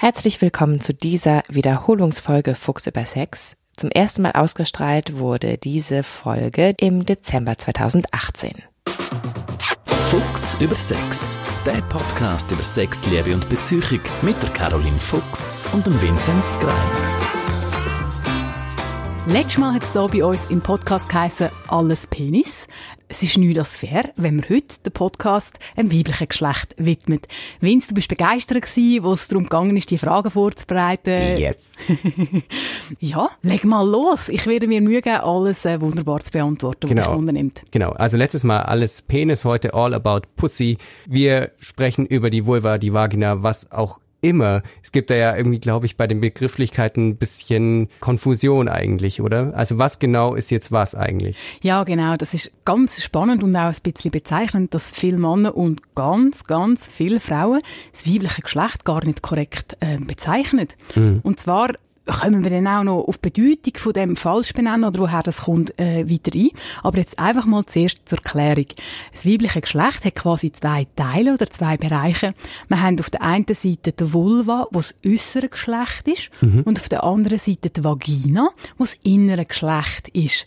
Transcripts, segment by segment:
Herzlich willkommen zu dieser Wiederholungsfolge Fuchs über Sex. Zum ersten Mal ausgestrahlt wurde diese Folge im Dezember 2018. Fuchs über Sex, der Podcast über Sex, Liebe und Beziehung mit der Caroline Fuchs und dem Vinzenz Greiner. Letztes Mal hat es hier bei uns im Podcast geheißen «Alles Penis». Es ist nicht das fair, wenn wir heute den Podcast einem weiblichen Geschlecht widmen. Vince, du bist begeistert gewesen, wo es darum gegangen ist, die Fragen vorzubereiten. Yes. ja, leg mal los. Ich werde mir Mühe geben, alles äh, wunderbar zu beantworten, was Genau. dich unternimmt. Genau, also letztes Mal alles Penis, heute all about Pussy. Wir sprechen über die Vulva, die Vagina, was auch immer. Es gibt da ja irgendwie, glaube ich, bei den Begrifflichkeiten ein bisschen Konfusion eigentlich, oder? Also was genau ist jetzt was eigentlich? Ja, genau. Das ist ganz spannend und auch ein bisschen bezeichnend, dass viele Männer und ganz, ganz viele Frauen das weibliche Geschlecht gar nicht korrekt äh, bezeichnen. Und zwar kommen wir dann auch noch auf die Bedeutung von dem falsch benennen oder woher das kommt äh, weiter ein. Aber jetzt einfach mal zuerst zur Klärung. Das weibliche Geschlecht hat quasi zwei Teile oder zwei Bereiche. Wir haben auf der einen Seite die Vulva, wo das äußere Geschlecht ist, und auf der anderen Seite die Vagina, wo das innere Geschlecht ist.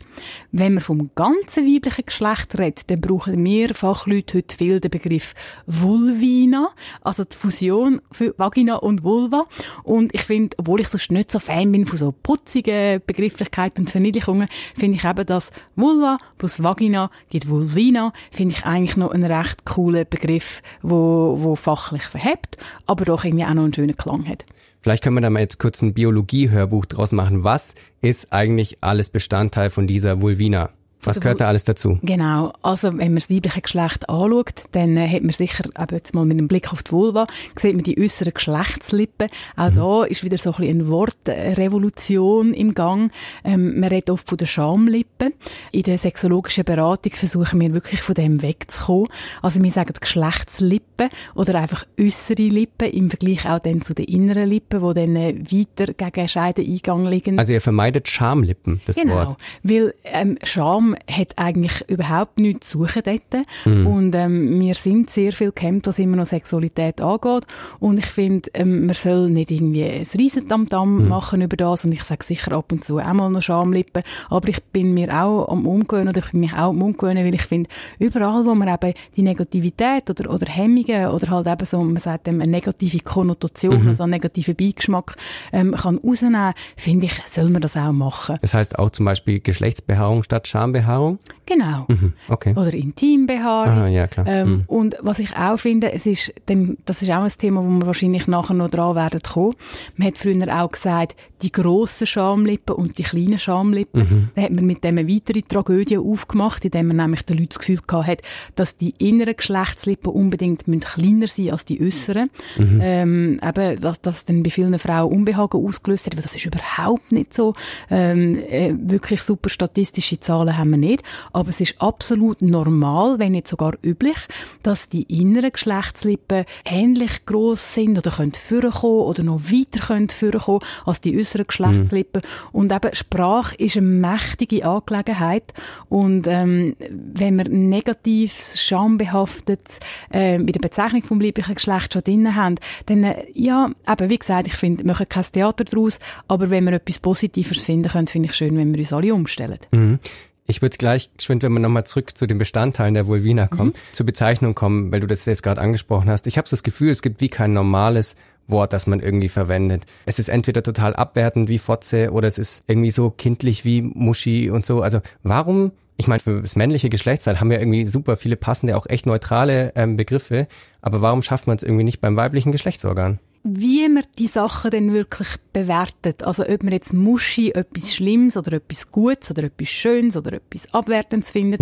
Wenn wir vom ganzen weiblichen Geschlecht reden, dann brauchen wir Fachleute heute viel den Begriff Vulvina, also die Fusion für Vagina und Vulva. Und ich finde, obwohl ich sonst nicht so Fan bin von so putzigen Begrifflichkeiten und Verniedlichungen, finde ich eben, dass Vulva plus Vagina gibt Vulvina, finde ich eigentlich noch einen recht coolen Begriff, wo, wo fachlich verhebt, aber doch irgendwie auch noch einen schönen Klang hat. Vielleicht können wir da mal jetzt kurz ein Biologie-Hörbuch draus machen. Was ist eigentlich alles Bestandteil von dieser Vulvina? Was gehört da alles dazu? Genau. Also, wenn man das weibliche Geschlecht anschaut, dann äh, hat man sicher, eben jetzt mal mit einem Blick auf die Vulva, sieht man die äußeren Geschlechtslippen. Auch da ist wieder so ein bisschen eine Wortrevolution im Gang. Ähm, man redet oft von der Schamlippe. In der sexologischen Beratung versuchen wir wirklich von dem wegzukommen. Also, wir sagen Geschlechtslippen oder einfach äußere Lippen im Vergleich auch dann zu den inneren Lippen, die dann äh, weiter gegen Scheideneingang liegen. Also ihr vermeidet Schamlippen, das Genau, Wort. weil ähm, Scham hat eigentlich überhaupt nichts zu suchen dort. Und ähm, wir sind sehr viel gehemmt, was immer noch Sexualität angeht. Und ich finde, ähm, man soll nicht irgendwie ein Riesentamtam machen über das. Und ich sage sicher ab und zu auch mal noch Schamlippen. Aber ich bin mir auch am Umgewöhnen oder ich bin mich auch am Umgewöhnen, weil ich finde, überall, wo man eben die Negativität oder, oder Hemmungen oder halt eben so, man sagt dem, eine negative Konnotation, also einen negativen Beigeschmack ähm, kann rausnehmen, finde ich, soll man das auch machen. Das heißt auch zum Beispiel Geschlechtsbehaarung statt Schambehaarung? Behaarung? Genau. Mhm, okay. Oder Intimbehaarung. Ah, ja, klar. Ähm, Mhm. Und was ich auch finde, es ist, denn, das ist auch ein Thema, wo wir wahrscheinlich nachher noch dran werden kommen. Man hat früher auch gesagt, die grossen Schamlippen und die kleinen Schamlippen. Mhm. Da hat man mit dem eine weitere Tragödie aufgemacht, indem man nämlich den Leuten das Gefühl gehabt hat, dass die inneren Geschlechtslippen unbedingt kleiner sein als die äußeren. Mhm. Ähm, eben, dass das dann bei vielen Frauen Unbehagen ausgelöst hat, aber das ist überhaupt nicht so. Ähm, äh, wirklich super statistische Zahlen haben wir nicht, aber es ist absolut normal, wenn nicht sogar üblich, dass die inneren Geschlechtslippen ähnlich groß sind oder können vorkommen oder noch weiter können vorkommen als die äußeren Geschlechtslippen. Und eben Sprache ist eine mächtige Angelegenheit und ähm, wenn wir negatives, schambehaftetes äh, bei der Bezeichnung vom weiblichen Geschlecht schon drin haben, dann äh, ja, eben wie gesagt, ich finde, wir machen kein Theater daraus, aber wenn wir etwas Positives finden können, finde ich schön, wenn wir uns alle umstellen. Mhm. Ich würde gleich geschwind, wenn wir nochmal zurück zu den Bestandteilen der Vulvina kommen, zur Bezeichnung kommen, weil du das jetzt gerade angesprochen hast. Ich habe so das Gefühl, es gibt wie kein normales Wort, das man irgendwie verwendet. Es ist entweder total abwertend wie Fotze oder es ist irgendwie so kindlich wie Muschi und so. Also warum, ich meine, für das männliche Geschlechtsteil haben wir irgendwie super viele passende, auch echt neutrale ähm, Begriffe, aber warum schafft man es irgendwie nicht beim weiblichen Geschlechtsorgan? Wie man die Sachen dann wirklich bewertet. Also ob man jetzt Muschi etwas Schlimmes oder etwas Gutes oder etwas Schönes oder etwas Abwertendes findet.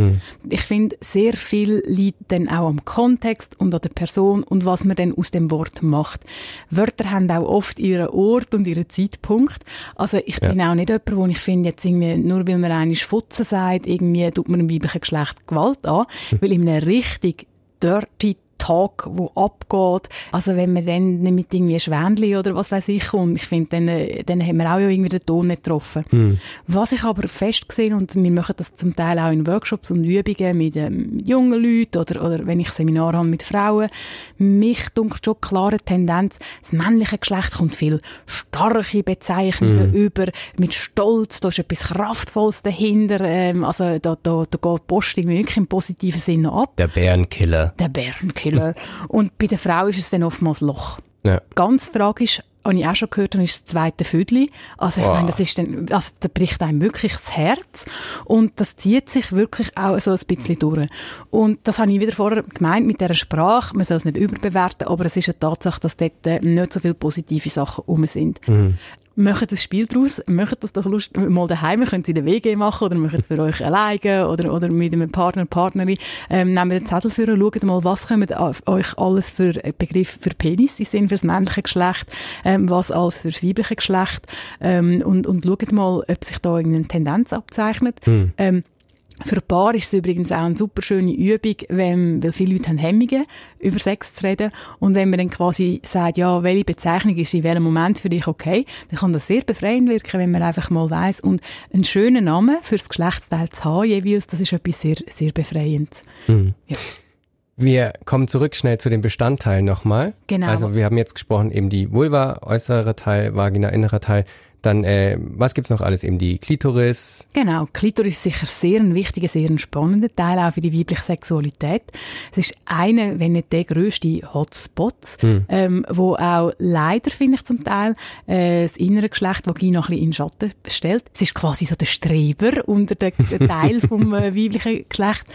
Ich finde, sehr viel liegt dann auch am Kontext und an der Person und was man dann aus dem Wort macht. Wörter haben auch oft ihren Ort und ihren Zeitpunkt. Also ich Ja. bin auch nicht jemand, wo ich finde, jetzt irgendwie, nur weil man eine Futzen sagt, irgendwie tut man einem weiblichen Geschlecht Gewalt an, weil in einem richtig dirty, Talk, wo abgeht. Also wenn man dann nicht mit irgendwie Schwändli oder was weiß ich kommt, ich finde, dann, äh, dann haben wir auch irgendwie den Ton nicht getroffen. Hm. Was ich aber fest gesehen und wir machen das zum Teil auch in Workshops und Übungen mit ähm, jungen Leuten oder, oder wenn ich Seminare habe mit Frauen, mich dunkelt schon klare Tendenz, das männliche Geschlecht kommt viel starke Bezeichnungen hm. über, mit Stolz, da ist etwas Kraftvolles dahinter, ähm, also da, da, da geht die Post wirklich im positiven Sinne ab. Der Bärenkiller. Der Bärenkiller. und bei der Frau ist es dann oftmals Loch. Ja. Ganz tragisch, was ich auch schon gehört habe, ist das zweite Vödli. Also ich wow. meine, das ist dann, also da bricht einem wirklich das Herz und das zieht sich wirklich auch so ein bisschen durch. Und das habe ich wieder vorher gemeint mit dieser Sprache, man soll es nicht überbewerten, aber es ist eine Tatsache, dass dort äh, nicht so viele positive Sachen rum sind. Mhm macht das Spiel daraus, macht das doch Lust, mal daheim, könnt ihr in der WG machen oder macht es für euch alleine oder, oder mit einem Partner, Partnerin, ähm, nehmt den Zettel für und schaut mal, was kommen euch alles für Begriffe für Penis, sind für das männliche Geschlecht, ähm, was alles für das weibliche Geschlecht ähm, und, und schaut mal, ob sich da irgendeine Tendenz abzeichnet. Hm. Ähm, für ein Paar ist es übrigens auch eine super schöne Übung, wenn, weil viele Leute haben Hemmungen, über Sex zu reden. Und wenn man dann quasi sagt, ja, welche Bezeichnung ist in welchem Moment für dich okay, dann kann das sehr befreiend wirken, wenn man einfach mal weiss. Und einen schönen Namen fürs Geschlechtsteil zu haben jeweils, das ist etwas sehr, sehr Befreiendes. Mhm. Ja. Wir kommen zurück schnell zu den Bestandteilen nochmal. Genau. Also wir haben jetzt gesprochen, eben die Vulva, äußere Teil, Vagina, innerer Teil. Dann, äh, was gibt's noch alles? Eben die Klitoris. Genau, Klitoris ist sicher sehr ein wichtiger, sehr ein spannender Teil auch für die weibliche Sexualität. Es ist einer, wenn nicht der grösste Hotspot, hm. ähm, wo auch leider, finde ich zum Teil, äh, das innere Geschlecht Vagina ein bisschen in Schatten stellt. Es ist quasi so der Streber unter dem Teil vom äh, weiblichen Geschlecht.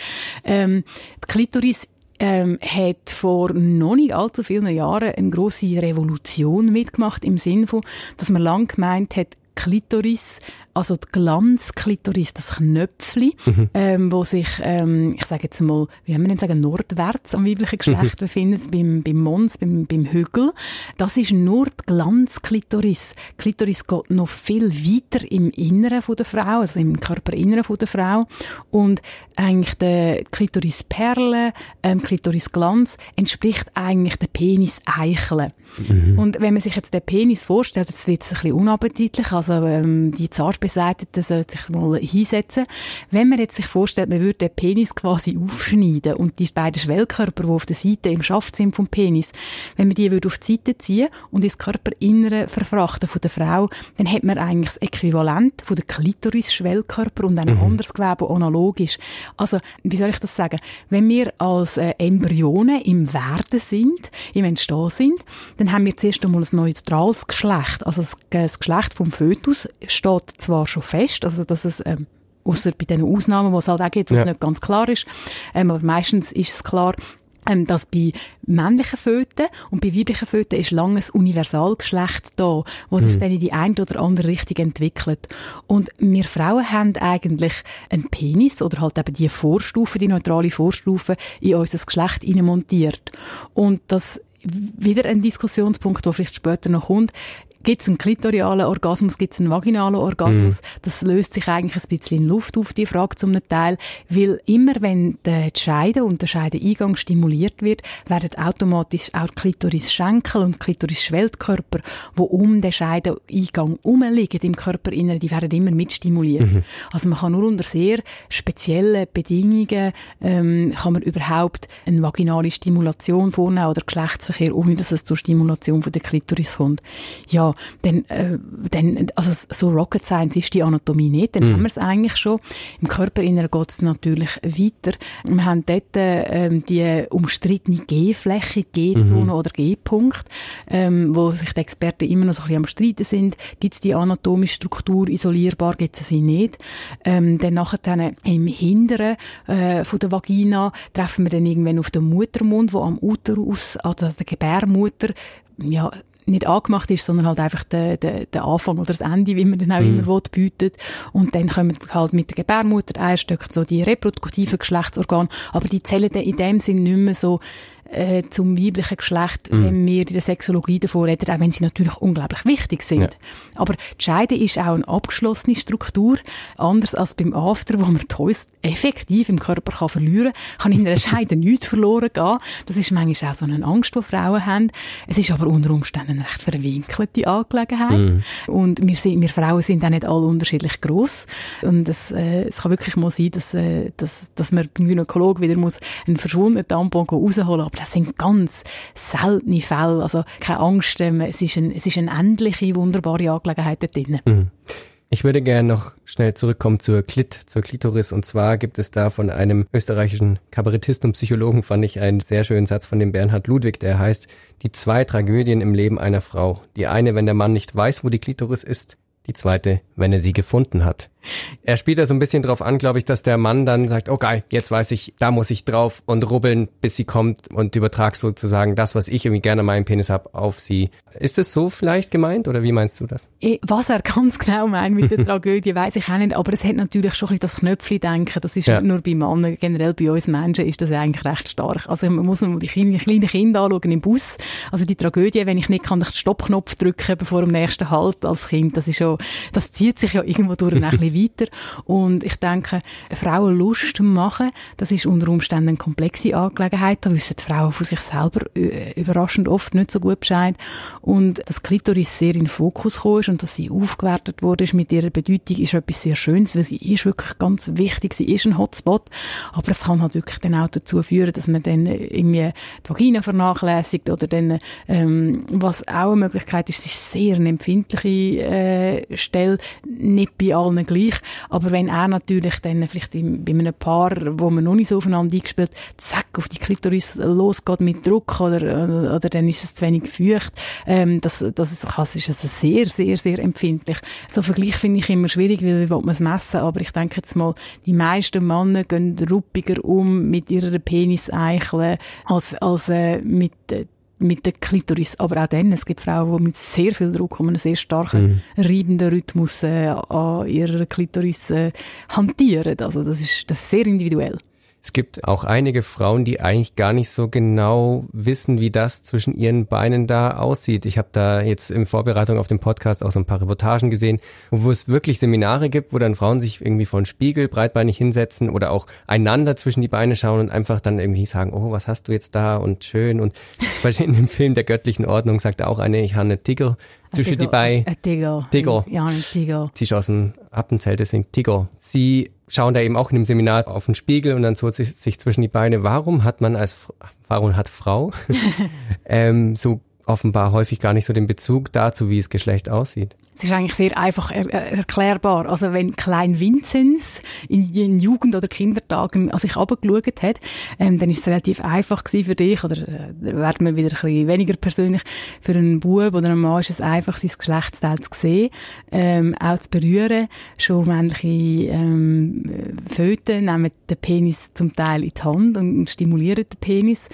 Ähm, die Klitoris ähm, hat vor noch nicht allzu vielen Jahren eine große Revolution mitgemacht im Sinne von, dass man lang gemeint hat, Klitoris also die Glanzklitoris, das Knöpfli, mhm. ähm, wo sich, ähm, ich sage jetzt mal, wie haben wir denn sagen, nordwärts am weiblichen Geschlecht mhm. befindet, beim, beim Mons, beim, beim Hügel. Das ist nur die Glanzklitoris. Klitoris geht noch viel weiter im Inneren von der Frau, also im Körperinneren von der Frau. Und eigentlich der Klitorisperle, ähm, Klitorisglanz entspricht eigentlich der Penis-Eichel. Mhm. Und wenn man sich jetzt den Penis vorstellt, jetzt wird es ein bisschen unappetitlich, also ähm, die zart Beseitigten sollen sich mal hinsetzen. Wenn man jetzt sich vorstellt, man würde den Penis quasi aufschneiden und die beiden Schwellkörper, die auf der Seite im Schaft sind vom Penis, wenn man die würde auf die Seite ziehen und ins Körperinnere verfrachten von der Frau, dann hat man eigentlich das Äquivalent von der Klitoris-Schwellkörper und ein mhm. anderes Gewebe, analog ist. Also, wie soll ich das sagen? Wenn wir als äh, Embryone im Werden sind, im Entstehen sind, dann haben wir zuerst einmal ein neutrales Geschlecht. Also das, das Geschlecht vom Fötus steht zwar zwar schon fest, also dass es ähm, außer bei den Ausnahmen, wo es halt auch gibt, wo ja. nicht ganz klar ist, ähm, aber meistens ist es klar, ähm, dass bei männlichen Föten und bei weiblichen Föten ist langes Universalgeschlecht da, wo sich mhm. dann in die eine oder andere Richtung entwickelt. Und wir Frauen haben eigentlich einen Penis oder halt eben die Vorstufe, die neutrale Vorstufe in unser Geschlecht montiert. Und das wieder ein Diskussionspunkt, der vielleicht später noch kommt, Gibt es einen klitorialen Orgasmus, gibt es einen vaginalen Orgasmus? Mhm. Das löst sich eigentlich ein bisschen in Luft auf, die Frage zum Teil. Weil immer, wenn der Scheide und der Scheideeingang stimuliert wird, werden automatisch auch Klitoris-Schenkel und Klitoris-Schwellkörper, die um den Scheideeingang herumliegen im Körperinneren, die werden immer mitstimuliert. Mhm. Also man kann nur unter sehr speziellen Bedingungen ähm, kann man überhaupt eine vaginale Stimulation vornehmen oder Geschlechtsverkehr, ohne dass es zur Stimulation von der Klitoris kommt. Ja, dann, äh, dann, also so Rocket Science ist die Anatomie nicht, dann mm. haben wir es eigentlich schon. Im Körperinneren geht es natürlich weiter. Wir haben dort äh, die umstrittene G-Fläche, G-Zone mhm. oder G-Punkt, ähm, wo sich die Experten immer noch so ein bisschen am Streiten sind. Gibt es die anatomische Struktur isolierbar, gibt es sie nicht? Ähm, dann nachher dann im Hinteren äh, von der Vagina treffen wir dann irgendwann auf den Muttermund, wo am Uterus, also der Gebärmutter, ja, nicht angemacht ist, sondern halt einfach der, der, der Anfang oder das Ende, wie man dann auch mm. immer will, bietet. Und dann kommen halt mit der Gebärmutter, Eierstöcken, so die reproduktiven Geschlechtsorgane, aber die zählen dann in dem Sinn nicht mehr so äh, zum weiblichen Geschlecht, mm. wenn wir in der Sexologie davor reden, auch wenn sie natürlich unglaublich wichtig sind. Ja. Aber die Scheide ist auch eine abgeschlossene Struktur, anders als beim After, wo man die effektiv im Körper kann verlieren kann, kann in einer Scheide nichts verloren gehen. Das ist manchmal auch so eine Angst, die Frauen haben. Es ist aber unter Umständen eine recht verwinkelte Angelegenheit. Mm. Und wir, sind, wir Frauen sind auch nicht alle unterschiedlich gross. Und es, äh, es kann wirklich mal sein, dass, äh, dass, dass man beim Gynäkolog wieder muss einen verschwundenen Tampon rausholen muss. Das sind ganz seltene Fälle. Also keine Angst, ähm, es, ist ein, es ist eine endliche, wunderbare Angelegenheit dort drin. Mhm. Ich würde gerne noch schnell zurückkommen zur Klit, zur Klitoris. Und zwar gibt es da von einem österreichischen Kabarettisten und Psychologen, fand ich einen sehr schönen Satz von dem Bernhard Ludwig, der heißt, die zwei Tragödien im Leben einer Frau. Die eine, wenn der Mann nicht weiß, wo die Klitoris ist. Die zweite, wenn er sie gefunden hat. Er spielt da so ein bisschen drauf an, glaube ich, dass der Mann dann sagt, oh geil, jetzt weiß ich, da muss ich drauf und rubbeln, bis sie kommt und übertrag sozusagen das, was ich irgendwie gerne meinen Penis habe, auf sie. Ist es so vielleicht gemeint oder wie meinst du das? Was er ganz genau meint mit der Tragödie, weiß ich auch nicht, aber es hat natürlich schon ein bisschen das Knöpfchen-Denken, das ist ja. nicht nur bei Männern, generell bei uns Menschen ist das eigentlich recht stark. Also man muss noch die kleinen, kleinen Kinder anschauen im Bus, also die Tragödie, wenn ich nicht kann, den Stoppknopf drücken bevor dem nächsten Halt als Kind, das ist schon, das zieht sich ja irgendwo durch ein bisschen weiter. Und ich denke, Frauen Lust machen, das ist unter Umständen eine komplexe Angelegenheit. Da wissen die Frauen von sich selber äh, überraschend oft nicht so gut Bescheid. Und dass Klitoris sehr in den Fokus gekommen ist und dass sie aufgewertet wurde mit ihrer Bedeutung, ist etwas sehr Schönes, weil sie ist wirklich ganz wichtig. Sie ist ein Hotspot. Aber es kann halt wirklich dann auch dazu führen, dass man dann irgendwie die Vagina vernachlässigt oder dann, ähm, was auch eine Möglichkeit ist, es ist sehr eine empfindliche äh, Stelle, nicht bei allen gleich, aber wenn er natürlich dann vielleicht in, bei einem Paar, wo man noch nicht so aufeinander eingespielt, zack, auf die Klitoris losgeht mit Druck oder, oder dann ist es zu wenig feucht, ähm, das, das, ist, das ist also sehr, sehr, sehr empfindlich. So Vergleich finde ich immer schwierig, weil wie man es messen, aber ich denke jetzt mal, die meisten Männer gehen ruppiger um mit ihrer Peniseichel als, als äh, mit äh, mit der Klitoris. Aber auch dann, es gibt Frauen, die mit sehr viel Druck und einem sehr starken, mhm. reibenden Rhythmus äh, an ihrer Klitoris äh, hantieren. Also das ist, das ist sehr individuell. Es gibt auch einige Frauen, die eigentlich gar nicht so genau wissen, wie das zwischen ihren Beinen da aussieht. Ich habe da jetzt in Vorbereitung auf den Podcast auch so ein paar Reportagen gesehen, wo es wirklich Seminare gibt, wo dann Frauen sich irgendwie vor einen Spiegel breitbeinig hinsetzen oder auch einander zwischen die Beine schauen und einfach dann irgendwie sagen, oh, was hast du jetzt da und schön. Und in dem Film der göttlichen Ordnung sagt auch eine, ich habe eine Tiger zwischen die Beine. Ein Tiger. Tiger. Ja, ein Tiger. Sie ist aus dem Appenzelt, deswegen Tiger. Sie schauen da eben auch in dem Seminar auf den Spiegel und dann so sich, sich zwischen die Beine. Warum hat man als, warum hat Frau ähm, so offenbar häufig gar nicht so den Bezug dazu, wie es Geschlecht aussieht? Es ist eigentlich sehr einfach er erklärbar. Also wenn Klein Vinzenz in den Jugend- oder Kindertagen an sich abgeschaut hat, ähm, dann ist es relativ einfach gewesen für dich, oder äh, werden wir wieder ein bisschen weniger persönlich, für einen Bub oder einen Mann ist es einfach, sein Geschlechtsteil zu sehen, ähm, auch zu berühren. Schon männliche ähm, Föten nehmen den Penis zum Teil in die Hand und stimulieren den Penis.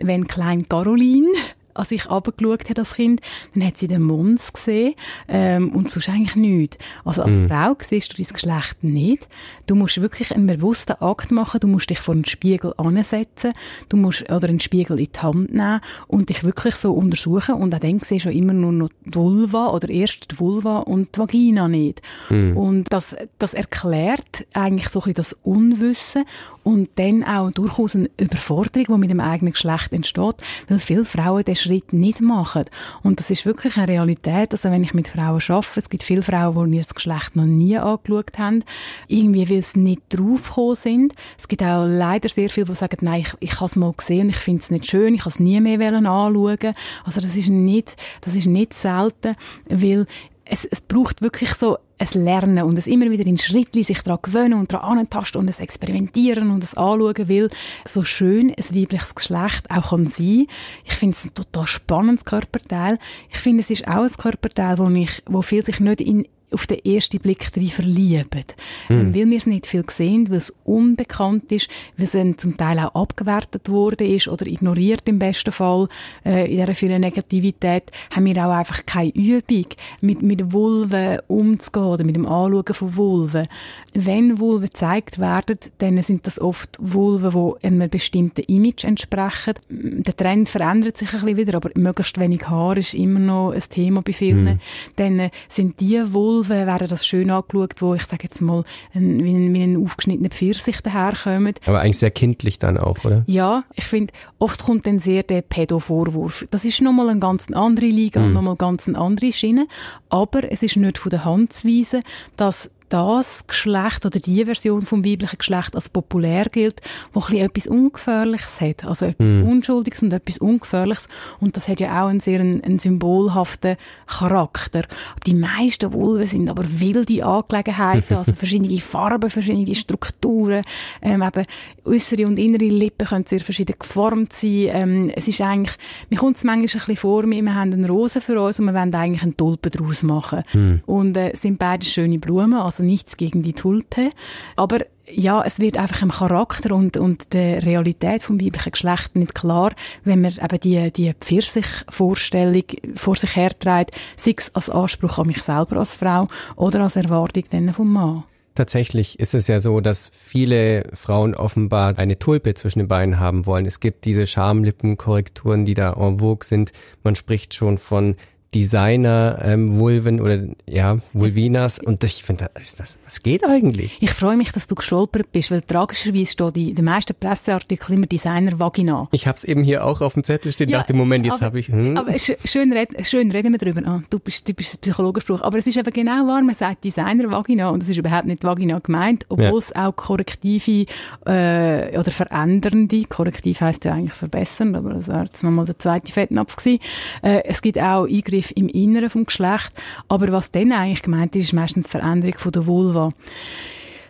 Wenn Klein Caroline als ich abgeschaut habe als Kind, dann hat sie den Mons gesehen ähm, und sonst eigentlich nichts. Also als mhm. Frau siehst du dein Geschlecht nicht. Du musst wirklich einen bewussten Akt machen. Du musst dich vor einen Spiegel ansetzen. Du musst oder einen Spiegel in die Hand nehmen und dich wirklich so untersuchen. Und auch dann siehst du immer nur noch die Vulva oder erst die Vulva und die Vagina nicht. Mhm. Und das, das erklärt eigentlich so ein bisschen das Unwissen und dann auch durchaus eine Überforderung, die mit dem eigenen Geschlecht entsteht, weil viele Frauen den Schritt nicht machen. Und das ist wirklich eine Realität. Also wenn ich mit Frauen arbeite, es gibt viele Frauen, die ihr das Geschlecht noch nie angeschaut haben, irgendwie weil sie nicht draufgekommen sind. Es gibt auch leider sehr viele, die sagen, nein, ich, ich habe es mal gesehen, ich finde es nicht schön, ich habe es nie mehr anschauen. Also das ist nicht, das ist nicht selten, weil es, es braucht wirklich so ein Lernen und es immer wieder in Schrittli sich daran gewöhnen und daran antasten und es experimentieren und es anschauen will, so schön ein weibliches Geschlecht auch kann sein. Ich finde es ein total spannendes Körperteil. Ich finde, es ist auch ein Körperteil, wo, ich, wo viel sich nicht in auf den ersten Blick drin verlieben. Mhm. Weil wir es nicht viel sehen, weil es unbekannt ist, weil es zum Teil auch abgewertet worden ist oder ignoriert im besten Fall äh, in dieser vielen Negativität, haben wir auch einfach keine Übung, mit, mit Vulven umzugehen oder mit dem Anschauen von Vulven. Wenn Vulven gezeigt werden, dann sind das oft Vulven, die einem bestimmten Image entsprechen. Der Trend verändert sich ein bisschen wieder, aber möglichst wenig Haar ist immer noch ein Thema bei vielen. Mhm. Dann äh, sind die Vulven, werden das schön angeschaut, wo ich sage jetzt mal, ein, wie, ein, wie ein aufgeschnittener Pfirsich daherkommen. Aber eigentlich sehr kindlich dann auch, oder? Ja, ich finde, oft kommt dann sehr der Pädo-Vorwurf. Das ist nochmal eine ganz andere Liga, mhm. nochmal ganz eine andere Schiene. Aber es ist nicht von der Hand zu weisen, dass das Geschlecht oder die Version vom weiblichen Geschlecht als populär gilt, wo ein etwas Ungefährliches hat. Also etwas mm. Unschuldiges und etwas Ungefährliches. Und das hat ja auch einen sehr einen, einen symbolhaften Charakter. Die meisten Vulven sind aber wilde Angelegenheiten, also verschiedene Farben, verschiedene Strukturen, ähm, eben äußere und innere Lippen können sehr verschieden geformt sein. Ähm, es ist eigentlich, mir kommt es manchmal ein bisschen vor, wir haben eine Rose für uns und wir wollen eigentlich einen Tulpen daraus machen. Mm. Und äh, sind beide schöne Blumen, also also nichts gegen die Tulpe. Aber ja, es wird einfach im Charakter und, und der Realität vom weiblichen Geschlecht nicht klar, wenn man eben die, die Pfirsich-Vorstellung vor sich herträgt, sei es als Anspruch an mich selber als Frau oder als Erwartung dann vom Mann. Tatsächlich ist es ja so, dass viele Frauen offenbar eine Tulpe zwischen den Beinen haben wollen. Es gibt diese Schamlippenkorrekturen, die da en vogue sind. Man spricht schon von Designer-Vulven ähm, oder ja, Vulvinas. Und ich finde, ist das, was geht eigentlich? Ich freue mich, dass du gestolpert bist, weil tragischerweise steht in den meisten Presseartikeln immer Designer-Vagina. Ich habe es eben hier auch auf dem Zettel stehen, ja, dachte, Moment, jetzt habe ich... Hm. Aber schön, red, schön reden wir darüber. Ah, du bist typischer Psychologenspruch. Aber es ist eben genau wahr, man sagt Designer-Vagina und es ist überhaupt nicht Vagina gemeint, obwohl ja. es auch korrektive äh, oder verändernde, korrektiv heisst ja eigentlich verbessern, aber das wäre jetzt nochmal der zweite Fettnapf gewesen. Äh, es gibt auch Eingriffe Eingriff im Inneren vom Geschlecht. Aber was dann eigentlich gemeint ist, ist meistens die Veränderung von der Vulva.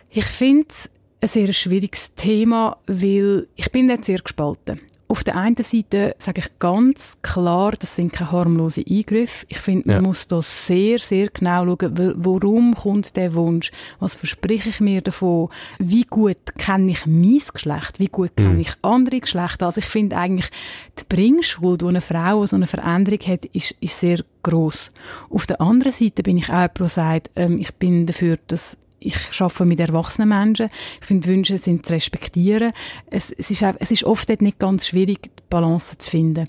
Ich finde es ein sehr schwieriges Thema, weil ich bin dort sehr gespalten. Auf der einen Seite sage ich ganz klar, das sind keine harmlosen Eingriffe. Ich finde, man ja. muss da sehr, sehr genau schauen, warum kommt der Wunsch? Was verspreche ich mir davon? Wie gut kenne ich mein Geschlecht? Wie gut kenne mhm. ich andere Geschlechter? Also ich finde eigentlich, die Bringschuld, die eine Frau so eine Veränderung hat, ist, ist sehr groß. Auf der anderen Seite bin ich auch jemand, der sagt, ähm, ich bin dafür, dass ich arbeite mit erwachsenen Menschen. Ich finde, Wünsche sind zu respektieren. Es, es, ist, es ist oft nicht ganz schwierig, die Balance zu finden.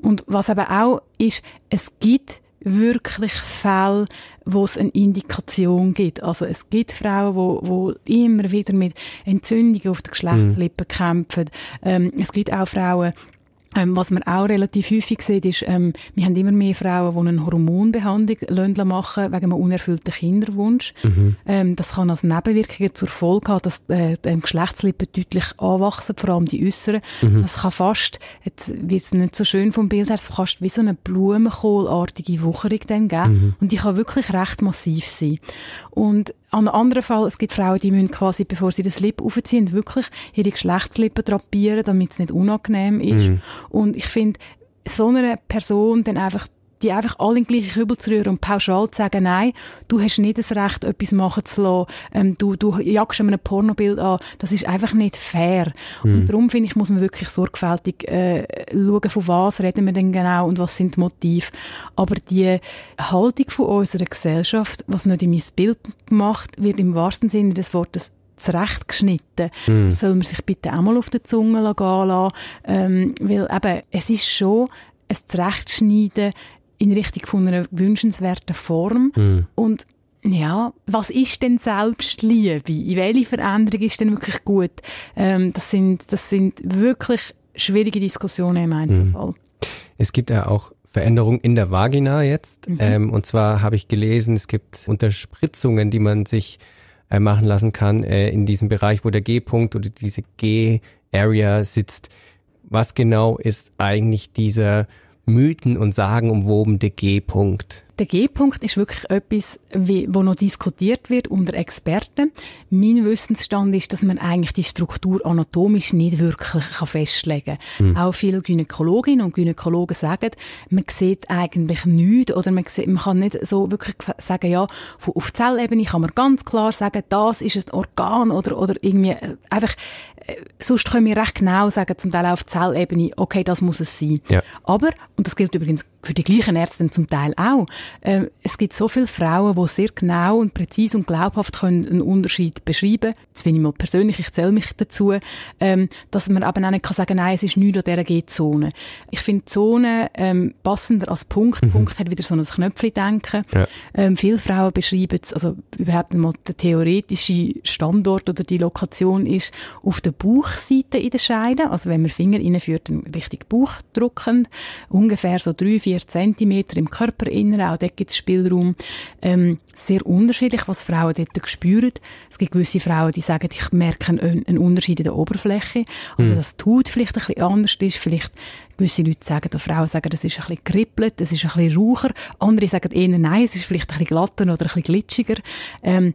Und was aber auch ist, es gibt wirklich Fälle, wo es eine Indikation gibt. Also es gibt Frauen, wo, wo immer wieder mit Entzündungen auf der Geschlechtslippe mhm. kämpfen. Ähm, es gibt auch Frauen, ähm, was man auch relativ häufig sieht, ist, ähm, wir haben immer mehr Frauen, die eine Hormonbehandlung machen wegen einem unerfüllten Kinderwunsch. Mhm. Ähm, das kann als Nebenwirkungen zur Folge haben, dass äh, die Geschlechtslippen deutlich anwachsen, vor allem die äußeren. Mhm. Das kann fast, jetzt wird es nicht so schön vom Bild her, es kann fast wie so eine Blumenkohlartige Wucherung dann geben. Mhm. Und die kann wirklich recht massiv sein. Und an einem anderen Fall, es gibt Frauen, die müssen quasi, bevor sie das Lip aufziehen, wirklich ihre Geschlechtslippen drapieren, damit es nicht unangenehm ist. Mhm. Und ich finde, so einer Person dann einfach die einfach alle in den gleichen Kübel zu rühren und pauschal zu sagen, nein, du hast nicht das Recht, etwas machen zu lassen, ähm, du, du jagst einem Pornobild an, das ist einfach nicht fair. Mhm. Und darum finde ich, muss man wirklich sorgfältig äh, schauen, von was reden wir denn genau und was sind die Motive. Aber die Haltung von unserer Gesellschaft, was nicht in mein Bild macht, wird im wahrsten Sinne des Wortes zurechtgeschnitten. Mm. Soll man sich bitte auch mal auf der Zunge gehen lassen. Ähm, weil eben, es ist schon ein Zurechtschneiden in Richtung von einer wünschenswerten Form. Mm. Und ja, was ist denn Selbstliebe? In welche Veränderung ist denn wirklich gut? Ähm, das, sind, das sind wirklich schwierige Diskussionen im Einzelfall. Mm. Es gibt ja auch Veränderungen in der Vagina jetzt. Mhm. Ähm, und zwar habe ich gelesen, es gibt Unterspritzungen, die man sich äh, machen lassen kann äh, in diesem Bereich, wo der G-Punkt oder diese G-Area sitzt. Was genau ist eigentlich dieser Mythen und Sagen umwobene G-Punkt? Der G-Punkt ist wirklich etwas, wie, wo noch diskutiert wird unter Experten. Mein Wissensstand ist, dass man eigentlich die Struktur anatomisch nicht wirklich kann festlegen kann. Mhm. Auch viele Gynäkologinnen und Gynäkologen sagen, man sieht eigentlich nichts oder man, sieht, man kann nicht so wirklich sagen, ja, auf Zellebene kann man ganz klar sagen, das ist ein Organ oder, oder irgendwie äh, einfach, äh, sonst können wir recht genau sagen, zum Teil auf Zellebene, okay, das muss es sein. Ja. Aber, und das gilt übrigens für die gleichen Ärzte zum Teil auch, äh, es gibt so viele Frauen, die sehr genau und präzise und glaubhaft können einen Unterschied beschreiben Das finde ich mal persönlich, ich zähle mich dazu, ähm, dass man aber auch nicht kann sagen nein, es ist nichts an dieser G-Zone. Ich finde Zone ähm, passender als Punkt. Mhm. Punkt hat wieder so ein Knöpfchen-Denken. Ja. Ähm, viele Frauen beschreiben es, also überhaupt mal der theoretische Standort oder die Lokation ist auf der Bauchseite in der Scheide, also wenn man Finger reinführt, Richtung Bauch drückend, ungefähr so drei, vier Zentimeter im Körperinneren, auch dort gibt es Spielraum. Ähm, sehr unterschiedlich, was Frauen dort spüren. Es gibt gewisse Frauen, die sagen, ich merke einen, einen Unterschied in der Oberfläche. Also, mhm. das tut vielleicht ein bisschen anders ist. Vielleicht gewisse Leute sagen, oder Frauen sagen, das ist ein bisschen kribbelt, das ist ein bisschen raucher. Andere sagen eher, nein, es ist vielleicht ein bisschen glatter oder ein bisschen glitschiger. Ähm,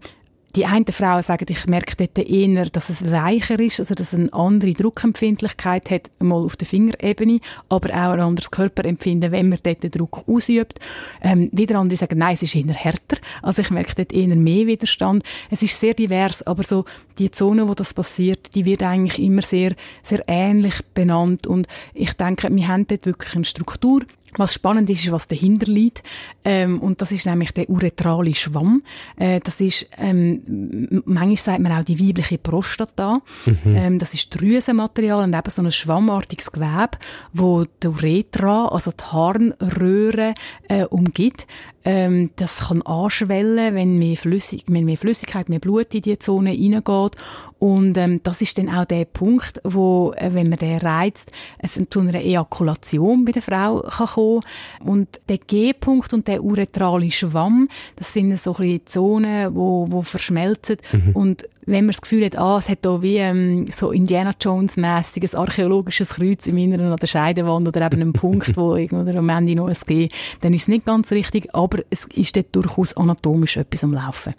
die einen Frauen sagen, ich merke dort eher, dass es weicher ist, also dass es eine andere Druckempfindlichkeit hat, mal auf der Fingerebene, aber auch ein anderes Körperempfinden, wenn man dort den Druck ausübt. Ähm, wieder andere sagen, nein, es ist eher härter, also ich merke dort eher mehr Widerstand. Es ist sehr divers, aber so die Zone, wo das passiert, die wird eigentlich immer sehr, sehr ähnlich benannt und ich denke, wir haben dort wirklich eine Struktur, was spannend ist, ist, was dahinter liegt. Ähm, und das ist nämlich der uretrale Schwamm. Äh, das ist, ähm, manchmal sagt man auch die weibliche Prostata. Mhm. Ähm, das ist Drüsenmaterial und eben so ein schwammartiges Gewebe, wo die Uretra, also die Harnröhre, äh, umgibt. Ähm, das kann anschwellen, wenn mehr, Flüssig wenn mehr Flüssigkeit, mehr Blut in die Zone reingeht. Und ähm, das ist dann auch der Punkt, wo, äh, wenn man den reizt, es zu einer Ejakulation bei der Frau kann kommen. Und der G-Punkt und der uretrale Schwamm, das sind so ein bisschen Zonen, wo, wo verschmelzen. Mhm. Und wenn man das Gefühl hat, ah, es hat da wie ähm, so Indiana Jones-mässiges archäologisches Kreuz im Inneren an der Scheidewand oder eben einen Punkt, wo irgendwo am Ende noch es geht, dann ist es nicht ganz richtig, aber es ist dort durchaus anatomisch etwas am Laufen.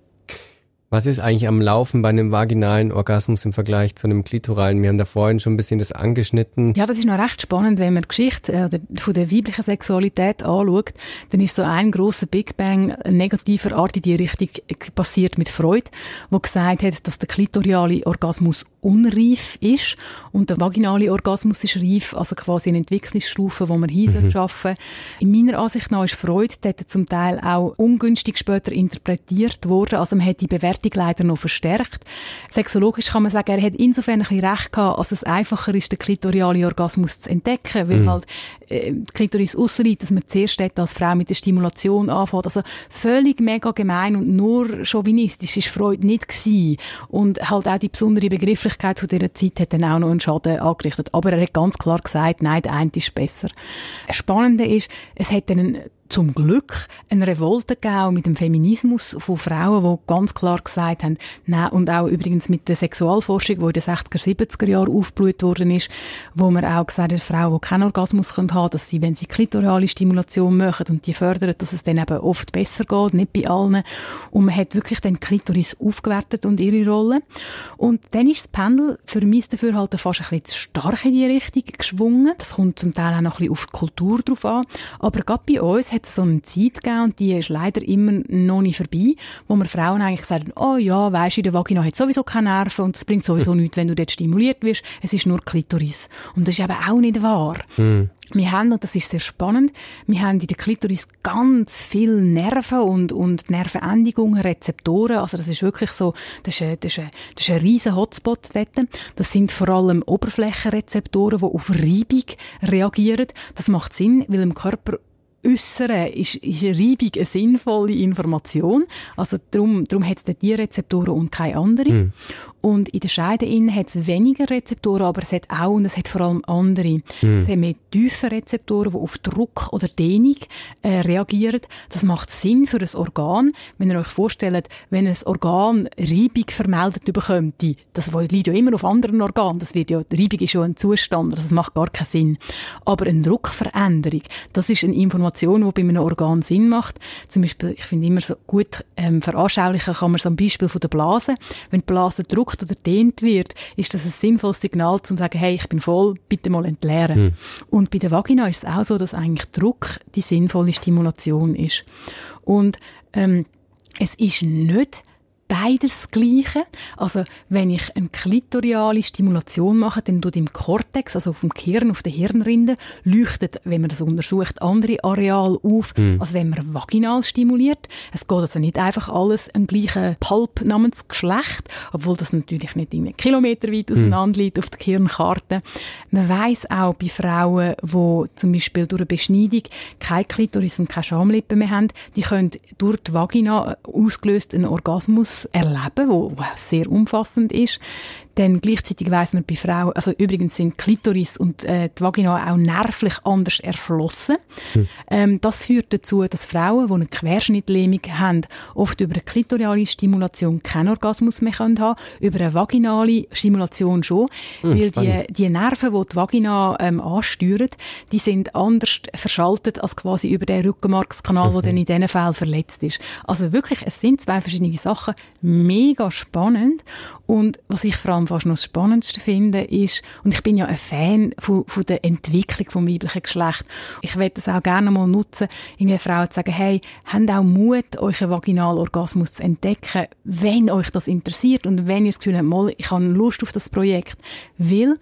Was ist eigentlich am Laufen bei einem vaginalen Orgasmus im Vergleich zu einem klitoralen? Wir haben da vorhin schon ein bisschen das angeschnitten. Ja, das ist noch recht spannend, wenn man die Geschichte äh, von der weiblichen Sexualität anschaut. Dann ist so ein großer Big Bang negativer Art in die Richtung passiert mit Freud, wo gesagt hat, dass der klitoriale Orgasmus unreif ist und der vaginale Orgasmus ist reif, also quasi eine Entwicklungsstufe, wo man hin mhm. schaffen. In meiner Ansicht nach ist Freud dort zum Teil auch ungünstig später interpretiert worden, also man hat die Bewertung leider noch verstärkt. Sexologisch kann man sagen, er hat insofern ein bisschen recht gehabt, als es einfacher ist, den klitorialen Orgasmus zu entdecken, weil mhm. halt äh, die Klitoris ausliegt, dass man zuerst als Frau mit der Stimulation anfängt. Also völlig mega gemein und nur chauvinistisch ist Freud nicht gewesen. Und halt auch die besondere Begrifflichkeit von dieser Zeit hat dann auch noch einen Schaden angerichtet. Aber er hat ganz klar gesagt, nein, der eine ist besser. Spannende ist, es hat dann einen zum Glück eine Revolte gegeben mit dem Feminismus von Frauen, die ganz klar gesagt haben, nein, und auch übrigens mit der Sexualforschung, die in den 60er, 70er Jahren aufgeblüht worden ist, wo man auch gesagt hat, Frauen, die keinen Orgasmus haben können, dass sie, wenn sie klitorale Stimulation machen und die fördern, dass es dann eben oft besser geht, nicht bei allen. Und man hat wirklich den Klitoris aufgewertet und ihre Rolle. Und dann ist das Pendel für mich dafür halt fast ein bisschen zu stark in die Richtung geschwungen. Das kommt zum Teil auch noch ein bisschen auf die Kultur drauf an. Aber gerade bei uns hat es so eine Zeit gegeben, und die ist leider immer noch nicht vorbei, wo wir Frauen eigentlich sagen, oh ja, weisst in der Vagina hat sowieso keine Nerven und es bringt sowieso nichts, wenn du dort stimuliert wirst. Es ist nur Klitoris. Und das ist eben auch nicht wahr. Mhm. Wir haben, und das ist sehr spannend, wir haben in der Klitoris ganz viele Nerven und, und Nervenendigungen, Rezeptoren. Also das ist wirklich so, das ist ein, das ist ein, das ist ein riesen Hotspot dort. Das sind vor allem Oberflächenrezeptoren, die auf Reibung reagieren. Das macht Sinn, weil im Körper Äußere ist, ist eine Reibung eine sinnvolle Information. Also darum, darum hat es die Rezeptoren und keine andere. Mhm. Und in der Scheide innen hat es weniger Rezeptoren, aber es hat auch und es hat vor allem andere. Mhm. Es hat mehr tiefe Rezeptoren, die auf Druck oder Dehnung äh, reagieren. Das macht Sinn für ein Organ. Wenn ihr euch vorstellt, wenn ein Organ Reibung vermeldet bekommt, das liegt ja immer auf anderen Organen. Das wird ja, Reibung ist ja ein Zustand, das macht gar keinen Sinn. Aber eine Druckveränderung, das ist eine Information, die bei einem Organ Sinn macht. Zum Beispiel, ich finde immer so gut ähm, veranschaulichen kann man so ein Beispiel von der Blase. Wenn die Blase druckt gedruckt oder dehnt wird, ist das ein sinnvolles Signal, um zu sagen, hey, ich bin voll, bitte mal entleeren. Hm. Und bei der Vagina ist es auch so, dass eigentlich Druck die sinnvolle Stimulation ist. Und ähm, es ist nicht beides das Gleiche. Also, wenn ich eine klitoriale Stimulation mache, dann tut im Kortex, also auf dem Gehirn, auf der Hirnrinde, leuchtet, wenn man das untersucht, andere Areal auf, mhm. als wenn man vaginal stimuliert. Es geht also nicht einfach alles ein gleicher Pulp namens Geschlecht, obwohl das natürlich nicht immer kilometerweit mhm. auseinander liegt auf der Gehirnkarte. Man weiß auch bei Frauen, die zum Beispiel durch eine Beschneidung keine Klitoris und keine Schamlippen mehr haben, die können durch die Vagina ausgelöst einen Orgasmus erleben, wo, sehr umfassend ist. Denn gleichzeitig weiß man bei Frauen, also übrigens sind Klitoris und äh, die Vagina auch nervlich anders erschlossen. Hm. Ähm, das führt dazu, dass Frauen, die eine Querschnittlähmung haben, oft über eine klitoriale Stimulation keinen Orgasmus mehr haben können, über eine vaginale Stimulation schon, hm, weil die, die Nerven, die die Vagina ähm, ansteuern, die sind anders verschaltet als quasi über den Rückenmarkskanal, mhm. der dann in diesen Fällen verletzt ist. Also wirklich, es sind zwei verschiedene Sachen, mega spannend und was ich vor allem fast noch das Spannendste finde, ist, und ich bin ja ein Fan von, von der Entwicklung vom weiblichen Geschlecht. Ich werde das auch gerne mal nutzen, irgendwie Frauen zu sagen, hey, habt auch Mut, euren Vaginalorgasmus zu entdecken, wenn euch das interessiert und wenn ihr das Gefühl habt, mal, ich habe Lust auf das Projekt. Weil,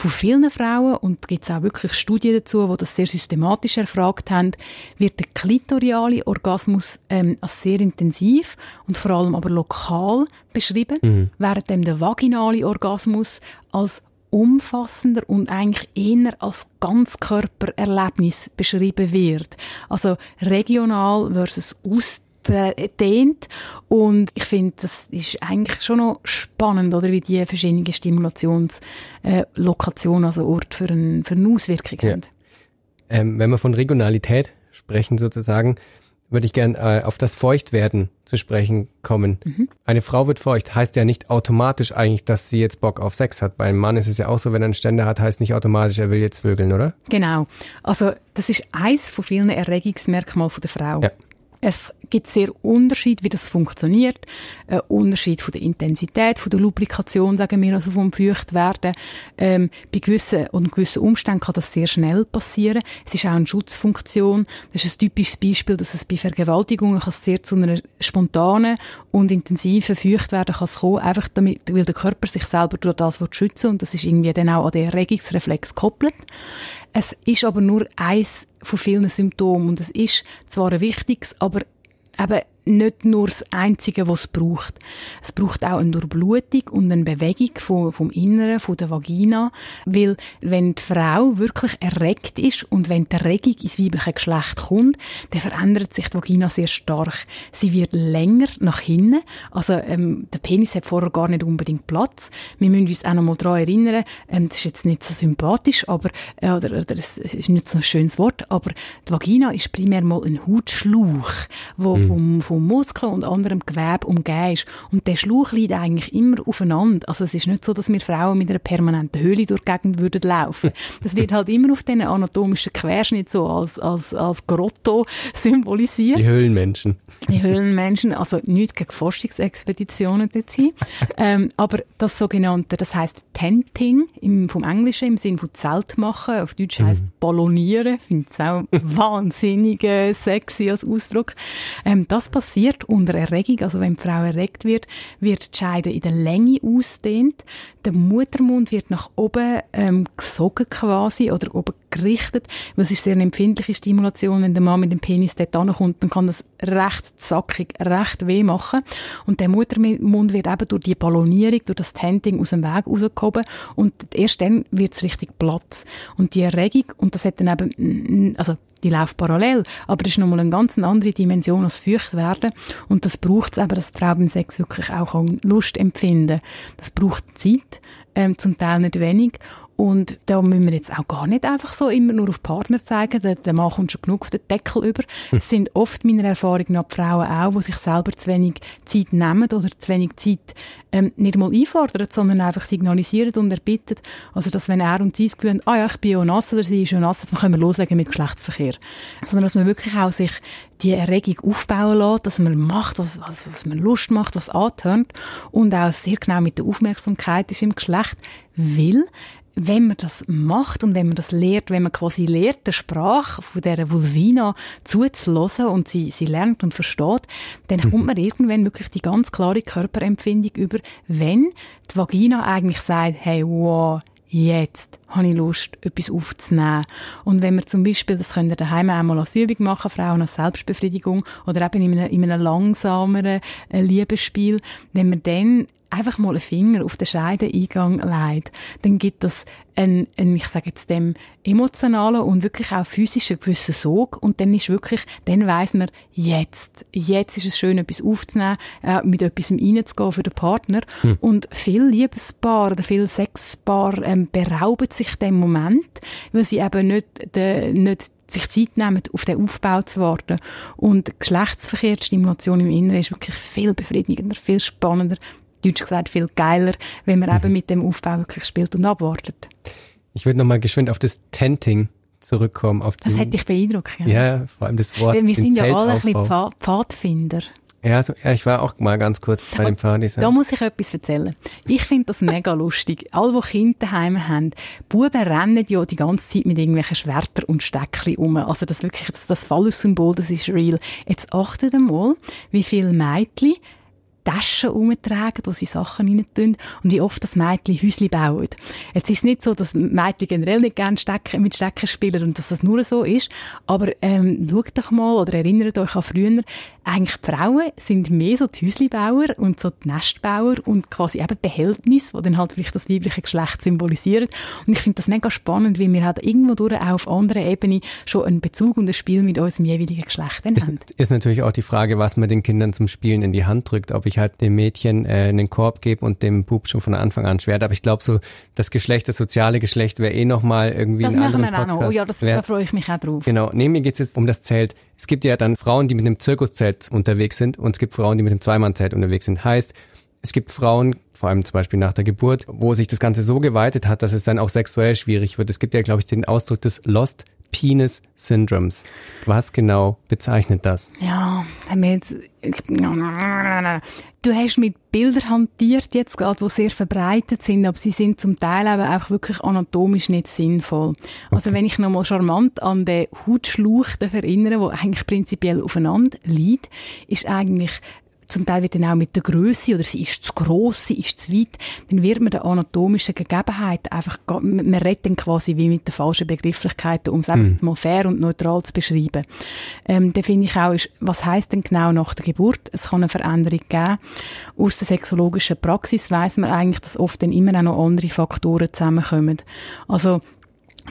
von vielen Frauen, und gibt es auch wirklich Studien dazu, die das sehr systematisch erfragt haben, wird der klitoriale Orgasmus ähm, als sehr intensiv und vor allem aber lokal beschrieben, mhm. während dem der vaginale Orgasmus als umfassender und eigentlich eher als Ganzkörpererlebnis beschrieben wird. Also regional versus aus dehnt. Und ich finde, das ist eigentlich schon noch spannend, oder, wie die verschiedenen Stimulationslokationen, äh, also Ort für, ein, für eine Auswirkung ja. haben. Ähm, wenn wir von Regionalität sprechen sozusagen, würde ich gern äh, auf das Feuchtwerden zu sprechen kommen. Mhm. Eine Frau wird feucht, heißt ja nicht automatisch eigentlich, dass sie jetzt Bock auf Sex hat. Bei einem Mann ist es ja auch so, wenn er einen Ständer hat, heißt nicht automatisch, er will jetzt vögeln, oder? Genau. Also das ist eins von vielen Erregungsmerkmalen der Frau. Ja. Es gibt sehr Unterschied, wie das funktioniert. Ein Unterschied von der Intensität, von der Lubrikation, sagen wir, also vom Feuchtwerden. Ähm, bei gewissen und gewissen Umständen kann das sehr schnell passieren. Es ist auch eine Schutzfunktion. Das ist ein typisches Beispiel, dass es bei Vergewaltigungen kann sehr zu einer spontanen und intensiven Feuchtwerden kann kommen, einfach damit, weil der Körper sich selber durch das schützen und das ist irgendwie dann auch an den Erregungsreflex gekoppelt. Es ist aber nur eins von vielen Symptomen und es ist zwar ein wichtiges, aber eben nicht nur das Einzige, was es braucht. Es braucht auch eine Durchblutung und eine Bewegung vom, vom Inneren, von der Vagina, weil wenn die Frau wirklich erregt ist und wenn die Erregung ins weibliche Geschlecht kommt, dann verändert sich die Vagina sehr stark. Sie wird länger nach hinten, also ähm, der Penis hat vorher gar nicht unbedingt Platz. Wir müssen uns auch noch mal daran erinnern, ähm, das ist jetzt nicht so sympathisch, aber äh, oder, oder es ist nicht so ein schönes Wort, aber die Vagina ist primär mal ein Hautschlauch, wo mhm. vom, vom Muskeln und anderem Gewebe umgeben ist. Und der Schlauch liegt eigentlich immer aufeinander. Also es ist nicht so, dass wir Frauen mit einer permanenten Höhle durch die Gegend würden laufen. Das wird halt immer auf diesen anatomischen Querschnitt so als, als, als Grotto symbolisiert. Die Höhlenmenschen. Die Höhlenmenschen, also nicht gegen Forschungsexpeditionen dorthin. ähm, aber das sogenannte, das heißt Tenting im, vom Englischen im Sinne von Zelt machen, auf Deutsch heißt mhm. Ballonieren, finde ich auch wahnsinnig äh, sexy als Ausdruck. Ähm, das passiert unter Erregung, also wenn die Frau erregt wird, wird die Scheide in der Länge ausdehnt, der Muttermund wird nach oben ähm, gesogen quasi oder oben gerichtet, weil es ist sehr eine empfindliche Stimulation, wenn der Mann mit dem Penis dort ankommt, dann kann das recht zackig, recht weh machen. Und der Muttermund wird eben durch die Ballonierung, durch das Tenting aus dem Weg rausgehoben und erst dann wird es richtig Platz. Und die Erregung und das hat dann eben, also die läuft parallel. Aber das ist nochmal eine ganz andere Dimension als werden. Und das braucht es eben, dass die Frau beim Sex wirklich auch Lust empfinden Das braucht Zeit, ähm, zum Teil nicht wenig. Und da müssen wir jetzt auch gar nicht einfach so immer nur auf Partner zeigen, der, der Mann kommt schon genug auf den Deckel über. Hm. Es sind oft meiner Erfahrung nach die Frauen auch, die sich selber zu wenig Zeit nehmen oder zu wenig Zeit ähm, nicht mal einfordern, sondern einfach signalisieren und erbitten. Also, dass wenn er und sie es gewöhnt, ah ja, ich bin ja nass oder sie ist ja nass, dann können wir loslegen mit Geschlechtsverkehr. Sondern dass man wirklich auch sich die Erregung aufbauen lässt, dass man macht, was, was, was man Lust macht, was antönt und auch sehr genau mit der Aufmerksamkeit ist im Geschlecht, will wenn man das macht und wenn man das lehrt, wenn man quasi lehrt, der Sprache von der Vulvina zuzulassen und sie, sie lernt und versteht, dann kommt man irgendwann wirklich die ganz klare Körperempfindung über, wenn die Vagina eigentlich sagt, hey, wow, jetzt habe ich Lust, etwas aufzunehmen. Und wenn wir zum Beispiel, das können wir daheim einmal als Übung machen, Frauen als Selbstbefriedigung oder eben in einem, in einem langsameren äh, Liebesspiel, wenn wir dann einfach mal einen Finger auf den Scheideneingang legt, dann gibt das einen, einen, ich sage jetzt dem, emotionalen und wirklich auch physischen gewissen Sog und dann ist wirklich, dann weiss man, jetzt, jetzt ist es schön, etwas aufzunehmen, äh, mit etwas reinzugehen für den Partner hm. und viel Liebespaar oder viel Sexpaar ähm, berauben sich dem Moment, weil sie eben nicht, de, nicht sich Zeit nehmen, auf den Aufbau zu warten. Und Geschlechtsverkehr, die Stimulation im Inneren ist wirklich viel befriedigender, viel spannender, deutsch gesagt viel geiler, wenn man mhm. eben mit dem Aufbau wirklich spielt und abwartet. Ich würde nochmal geschwind auf das Tenting zurückkommen. Auf das hätte dich beeindruckt. Ja. ja, vor allem das Wort. Weil wir sind ja alle ein bisschen Pfadfinder. Ja, so, ja, ich war auch mal ganz kurz bei dem Fahrdesign. Da muss ich etwas erzählen. Ich finde das mega lustig. Alle, die Kinder daheim haben, Buben rennen ja die ganze Zeit mit irgendwelchen Schwertern und Steckchen um. Also das wirklich, das, das Phallus-Symbol, das ist real. Jetzt achtet mal, wie viele Mädchen Taschen umtragen, wo sie Sachen rein tun und wie oft das Mädchen Häusli bauen. Jetzt ist es nicht so, dass Mädchen generell nicht gerne Stecken, mit Stecken spielen und dass das nur so ist, aber ähm, schaut doch mal oder erinnert euch an früher, eigentlich die Frauen sind mehr so die Häuslibauer und so die Nestbauer und quasi eben Behältnis, wo dann halt vielleicht das weibliche Geschlecht symbolisieren. Und ich finde das mega spannend, weil wir halt irgendwo durch auch auf anderer Ebene schon einen Bezug und ein Spiel mit unserem jeweiligen Geschlecht ist, haben. Ist natürlich auch die Frage, was man den Kindern zum Spielen in die Hand drückt, ob ich halt dem Mädchen äh, einen Korb gebe und dem Bub schon von Anfang an schwert. Aber ich glaube so, das Geschlecht, das soziale Geschlecht wäre eh nochmal irgendwie das ein machen wir auch noch. Oh ja, das, da freue ich mich auch drauf. Genau. Neben mir geht es jetzt um das Zelt. Es gibt ja dann Frauen, die mit einem Zirkuszelt unterwegs sind und es gibt Frauen, die mit dem Zweimannzelt unterwegs sind. Heißt, es gibt Frauen, vor allem zum Beispiel nach der Geburt, wo sich das Ganze so geweitet hat, dass es dann auch sexuell schwierig wird. Es gibt ja, glaube ich, den Ausdruck des Lost Penis Syndromes. Was genau bezeichnet das? Ja, wenn wir jetzt, du hast mit Bildern hantiert jetzt gerade, die sehr verbreitet sind, aber sie sind zum Teil aber auch wirklich anatomisch nicht sinnvoll. Also wenn ich nochmal charmant an den Hautschlauch erinnere, der eigentlich prinzipiell aufeinander liegt, ist eigentlich zum Teil wird dann auch mit der Größe oder sie ist zu groß, sie ist zu weit, dann wird man der anatomischen Gegebenheit einfach, man redet dann quasi wie mit den falschen Begrifflichkeiten, um es einfach mhm. mal fair und neutral zu beschreiben. Ähm, dann finde ich auch, ist, was heißt denn genau nach der Geburt? Es kann eine Veränderung geben. Aus der sexologischen Praxis weiß man eigentlich, dass oft dann immer auch noch andere Faktoren zusammenkommen. Also,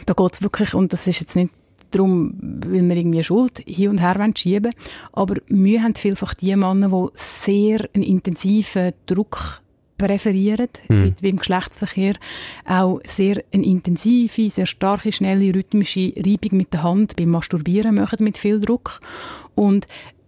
da geht es wirklich, und das ist jetzt nicht darum, weil wir irgendwie Schuld hin und her schieben Aber wir haben vielfach die Männer, die sehr einen intensiven Druck präferieren, mhm. wie im Geschlechtsverkehr, auch sehr eine intensive, sehr starke, schnelle, rhythmische Reibung mit der Hand beim Masturbieren machen mit viel Druck. Und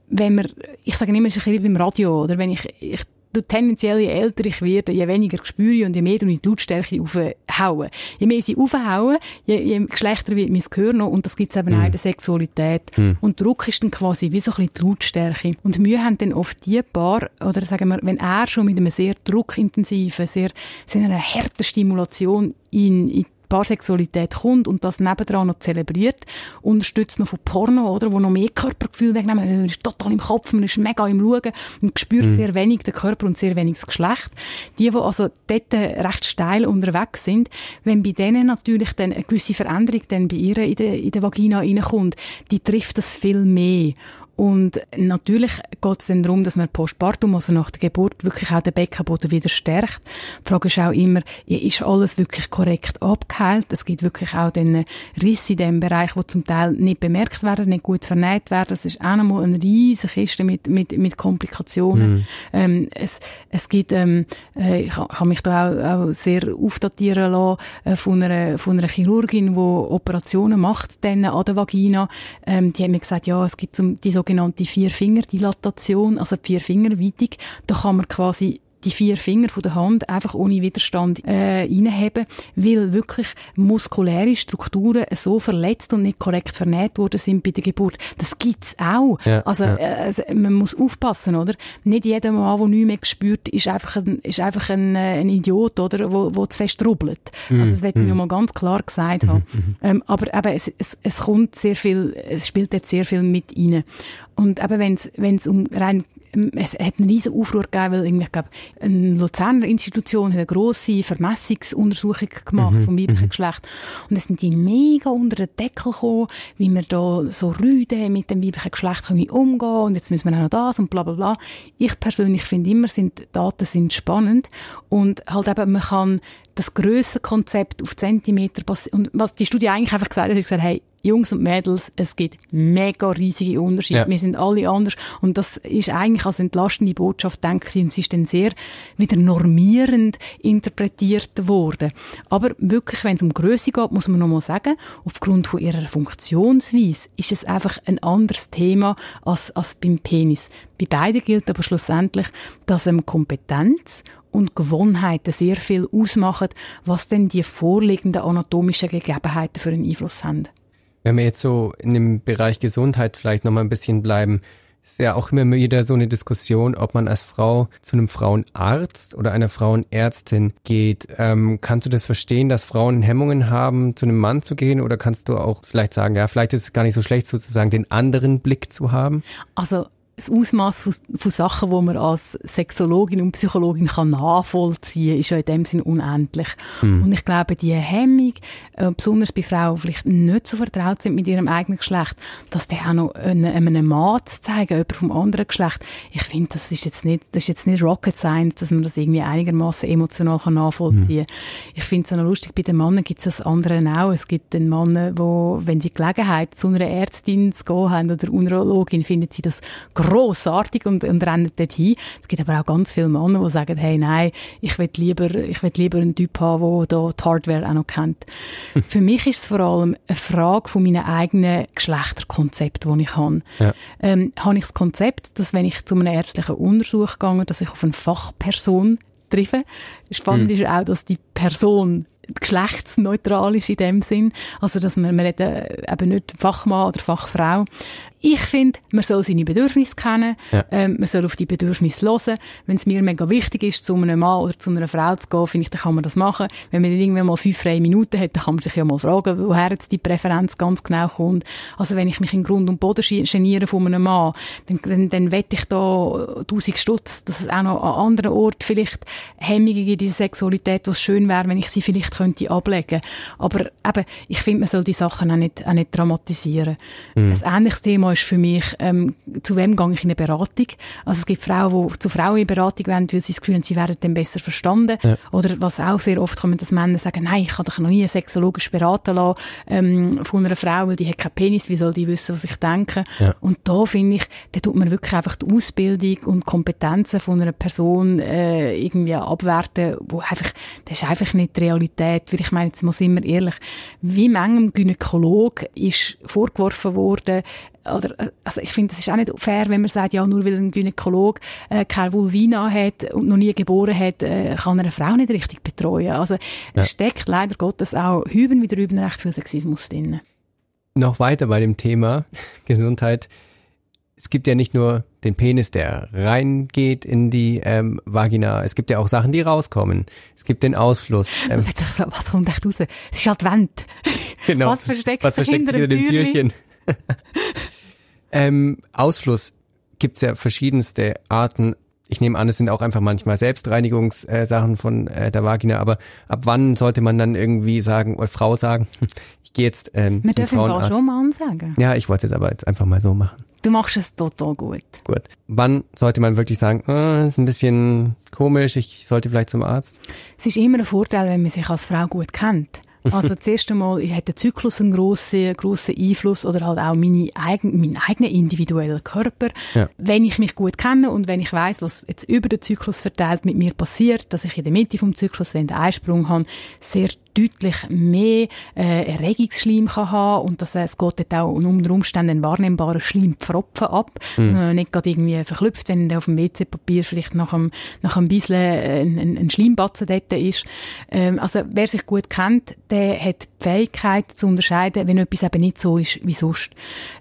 wenn wir, ich sage immer, es ist ein bisschen wie beim Radio, oder wenn ich, ich tendenziell, je älter ich werde, je weniger spüre ich und je mehr ich die Lautstärke aufhauen. Je mehr sie aufhauen, je, je schlechter wird mein Gehör noch und das gibt es eben mm. auch in der Sexualität. Mm. Und Druck ist dann quasi wie so ein bisschen die Lautstärke. Und wir haben dann oft die Paar, oder sagen wir, wenn er schon mit einem sehr druckintensiven, sehr, sehr einer harten Stimulation in, in Paarsexualität kommt und das nebendran noch zelebriert, unterstützt noch von Porno, oder, wo noch mehr Körpergefühl wegnehmen, man ist total im Kopf, man ist mega im Schauen und spürt mhm. sehr wenig den Körper und sehr wenig das Geschlecht. Die, die also dort recht steil unterwegs sind, wenn bei denen natürlich dann eine gewisse Veränderung dann bei ihr in der, in der Vagina reinkommt, die trifft das viel mehr. Und natürlich geht es dann darum, dass man postpartum, also nach der Geburt, wirklich auch den Beckenboden wieder stärkt. Die Frage ist auch immer, ist alles wirklich korrekt abgeheilt? Es gibt wirklich auch den Riss in dem Bereich, wo zum Teil nicht bemerkt werden, nicht gut vernäht werden. Das ist auch nochmal eine riesige Kiste mit, mit, mit Komplikationen. Mhm. Ähm, es, es gibt, ähm, äh, ich habe mich da auch, auch sehr aufdatieren lassen äh, von, einer, von einer Chirurgin, die Operationen macht dann an der Vagina. Ähm, die hat mir gesagt, ja, es gibt zum, die sogenannte Vier-Finger-Dilatation, also Vier-Finger-Weitung. Da kann man quasi die vier Finger von der Hand einfach ohne Widerstand äh, reinheben, weil wirklich muskuläre Strukturen so verletzt und nicht korrekt vernäht worden sind bei der Geburt. Das gibt's auch. Ja, also, ja. Äh, also, man muss aufpassen, oder? Nicht jeder Mann, der nichts mehr spürt, ist einfach ein, ist einfach ein, äh, ein Idiot, oder? Wo, wo zu fest rubbelt. Mm, also das wird mm. ich mal ganz klar gesagt haben. Mm, ähm, aber eben, es, es, es kommt sehr viel, es spielt jetzt sehr viel mit rein. Und eben, wenn es um rein es hat einen riesen Aufruhr gegeben, weil irgendwie, ich glaube, eine Luzerner Institution hat eine grosse Vermessungsuntersuchung gemacht mhm. vom weiblichen mhm. Geschlecht. Und es sind die mega unter den Deckel gekommen, wie wir da so rüde mit dem weiblichen Geschlecht können umgehen und jetzt müssen wir auch noch das und bla bla bla. Ich persönlich finde immer, sind, Daten sind spannend und halt eben, man kann das Grössenkonzept auf Zentimeter und was die Studie eigentlich einfach gesagt hat, ist gesagt, hey, Jungs und Mädels, es gibt mega riesige Unterschiede. Ja. Wir sind alle anders. Und das ist eigentlich als entlastende Botschaft, denke ich, und sie ist dann sehr wieder normierend interpretiert worden. Aber wirklich, wenn es um Größe geht, muss man nochmal sagen, aufgrund von ihrer Funktionsweise ist es einfach ein anderes Thema als, als beim Penis. Bei beiden gilt aber schlussendlich, dass ähm, Kompetenz und Gewohnheiten sehr viel ausmachen, was denn die vorliegenden anatomischen Gegebenheiten für einen Einfluss haben. Wenn wir jetzt so in dem Bereich Gesundheit vielleicht nochmal ein bisschen bleiben, ist ja auch immer wieder so eine Diskussion, ob man als Frau zu einem Frauenarzt oder einer Frauenärztin geht. Ähm, kannst du das verstehen, dass Frauen Hemmungen haben, zu einem Mann zu gehen? Oder kannst du auch vielleicht sagen, ja, vielleicht ist es gar nicht so schlecht, sozusagen den anderen Blick zu haben? Also das Ausmaß von, von Sachen, die man als Sexologin und Psychologin kann nachvollziehen, ist ja in dem Sinn unendlich. Mhm. Und ich glaube, die Hemmung, äh, besonders bei Frauen, die vielleicht nicht so vertraut sind mit ihrem eigenen Geschlecht, dass die auch noch einem, einem Mann zu zeigen, jemand vom anderen Geschlecht, ich finde, das ist jetzt nicht, das ist jetzt nicht Rocket Science, dass man das irgendwie einigermaßen emotional kann nachvollziehen. Mhm. Ich finde es auch noch lustig, bei den Männern gibt es das andere auch. Es gibt den Mann, wo, wenn sie Gelegenheit zu einer Ärztin zu gehen haben oder Urologin, finden sie das grossartig und, und rennen dort hin. Es gibt aber auch ganz viele Männer, die sagen, hey, nein, ich will lieber, ich will lieber einen Typ haben, der da die Hardware auch noch kennt. Für mich ist es vor allem eine Frage von meinen eigenen Geschlechterkonzept, die ich habe. Ja. Ähm, habe ich das Konzept, dass wenn ich zu einem ärztlichen Untersuch gehe, dass ich auf eine Fachperson treffe. Spannend mhm. ist auch, dass die Person geschlechtsneutral ist in dem Sinn. Also, dass man, man reden eben nicht Fachmann oder Fachfrau. Ich finde, man soll seine Bedürfnisse kennen, ja. ähm, man soll auf die Bedürfnisse hören. Wenn es mir mega wichtig ist, zu einem Mann oder zu einer Frau zu gehen, finde ich, dann kann man das machen. Wenn man irgendwann mal fünf freie Minuten hat, dann kann man sich ja mal fragen, woher jetzt die Präferenz ganz genau kommt. Also wenn ich mich in Grund und Boden geniere von einem Mann, dann, dann, dann wette ich da tausend Stutz, dass es auch noch an anderen Orten vielleicht Hemmungen gibt in der Sexualität, wo es schön wäre, wenn ich sie vielleicht könnte ablegen. Aber eben, ich finde, man soll die Sachen auch nicht, auch nicht dramatisieren. Mhm. Ein ähnliches Thema ist für mich, ähm, zu wem gehe ich in eine Beratung? Also es gibt Frauen, die zu Frauen in Beratung wollen, weil sie das Gefühl haben, sie werden dann besser verstanden. Ja. Oder was auch sehr oft kommt, dass Männer sagen, nein, ich kann doch noch nie sexologisch beraten lassen ähm, von einer Frau, weil die hat keinen Penis, wie soll die wissen, was ich denke? Ja. Und da finde ich, da tut man wirklich einfach die Ausbildung und Kompetenzen von einer Person äh, irgendwie abwerten, wo einfach, das ist einfach nicht die Realität, weil ich meine, jetzt muss immer ehrlich, wie manchem Gynäkolog ist vorgeworfen worden, oder, also ich finde, es ist auch nicht fair, wenn man sagt, ja, nur weil ein Gynäkolog äh, keine Vulvina hat und noch nie geboren hat, äh, kann er eine Frau nicht richtig betreuen. Also ja. es steckt leider Gottes auch hüben wie drüben recht viel Sexismus drin. Noch weiter bei dem Thema Gesundheit. Es gibt ja nicht nur den Penis, der reingeht in die ähm, Vagina. Es gibt ja auch Sachen, die rauskommen. Es gibt den Ausfluss. Ähm, was kommt echt raus? Es ist Advent. Genau. Was versteckt, was versteckt sich hinter dem Türchen? Ähm, Ausfluss gibt's ja verschiedenste Arten. Ich nehme an, es sind auch einfach manchmal Selbstreinigungssachen äh, von äh, der Vagina, aber ab wann sollte man dann irgendwie sagen, oder Frau sagen, ich gehe jetzt ähm, Wir dürfen Frau schon mal sagen. Ja, ich wollte es aber jetzt einfach mal so machen. du machst es total gut. Gut. Wann sollte man wirklich sagen, oh, ist ein bisschen komisch, ich sollte vielleicht zum Arzt? Es ist immer ein Vorteil, wenn man sich als Frau gut kennt. Also zuerst einmal hat der Zyklus einen grossen, grossen Einfluss oder halt auch meine eigen, mein eigener individueller Körper. Ja. Wenn ich mich gut kenne und wenn ich weiß, was jetzt über den Zyklus verteilt mit mir passiert, dass ich in der Mitte vom Zyklus, wenn der Einsprung habe, sehr deutlich mehr äh, Erregungsschleim kann haben und dass, äh, es geht dort auch unter Umständen einen wahrnehmbaren Schleimpfropfen ab, mhm. dass man nicht gerade irgendwie verklüpft, wenn der auf dem WC-Papier vielleicht nach einem, nach einem bisschen äh, ein, ein, ein Schleimbatzen dort ist. Ähm, also wer sich gut kennt, der hat die Fähigkeit zu unterscheiden, wenn etwas eben nicht so ist wie sonst.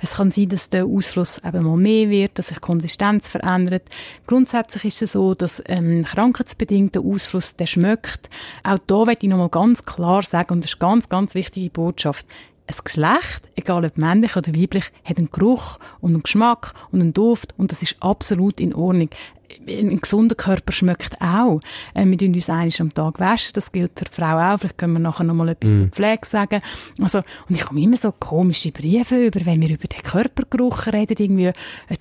Es kann sein, dass der Ausfluss eben mal mehr wird, dass sich die Konsistenz verändert. Grundsätzlich ist es so, dass ähm, krankheitsbedingter Ausfluss, der schmeckt. Auch da möchte ich nochmal ganz klar klar sagen, und das ist eine ganz, ganz wichtige Botschaft, ein Geschlecht, egal ob männlich oder weiblich, hat einen Geruch und einen Geschmack und einen Duft und das ist absolut in Ordnung ein gesunder Körper schmeckt auch. Äh, wir tun uns einmal am Tag waschen, das gilt für die Frau auch. Vielleicht können wir nachher noch mal etwas mm. zur Pflege sagen. Also, und ich komme immer so komische Briefe über, wenn wir über den Körpergeruch reden, irgendwie, äh,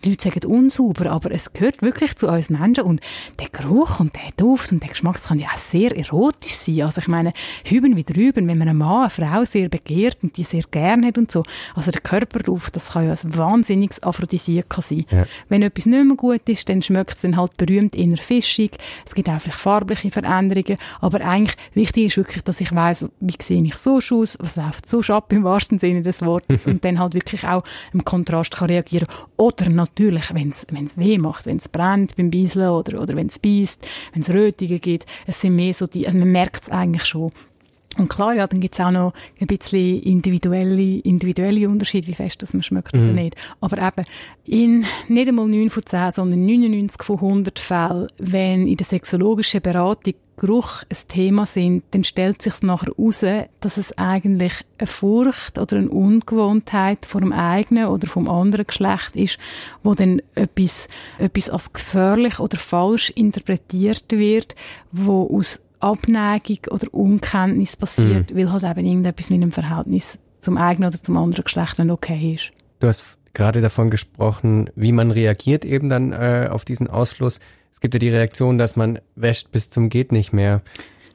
die Leute sagen unsauber, aber es gehört wirklich zu uns Menschen und der Geruch und der Duft und der Geschmack, das kann ja auch sehr erotisch sein. Also ich meine, hüben wie drüben, wenn man eine Mann, eine Frau sehr begehrt und die sehr gerne hat und so. Also der Körperduft, das kann ja ein wahnsinniges Aphrodisiak sein. Ja. Wenn etwas nicht mehr gut ist, dann schmeckt es dann halt berühmt inner fischig. Es gibt auch vielleicht farbliche Veränderungen. Aber eigentlich wichtig ist wirklich, dass ich weiß, wie sehe ich so aus, was läuft so ab im wahrsten Sinne des Wortes und dann halt wirklich auch im Kontrast kann reagieren. Oder natürlich, wenn es weh macht, wenn es brennt beim Bieseln oder, oder wenn es beißt, wenn es Rötungen gibt. Es sind mehr so die, also man merkt es eigentlich schon. Und klar, ja, dann gibt es auch noch ein bisschen individuelle, individuelle Unterschiede, wie fest das man schmeckt mhm. oder nicht. Aber eben, in nicht einmal 9 von 10, sondern 99 von 100 Fällen, wenn in der sexologischen Beratung Geruch ein Thema sind, dann stellt sich nachher heraus, dass es eigentlich eine Furcht oder eine Ungewohntheit vor dem eigenen oder vom anderen Geschlecht ist, wo dann etwas, etwas als gefährlich oder falsch interpretiert wird, wo aus Abneigung oder Unkenntnis passiert, mhm. weil halt eben irgendetwas mit einem Verhältnis zum eigenen oder zum anderen Geschlecht nicht okay ist. Du hast gerade davon gesprochen, wie man reagiert eben dann äh, auf diesen Ausfluss. Es gibt ja die Reaktion, dass man wäscht bis zum geht nicht mehr.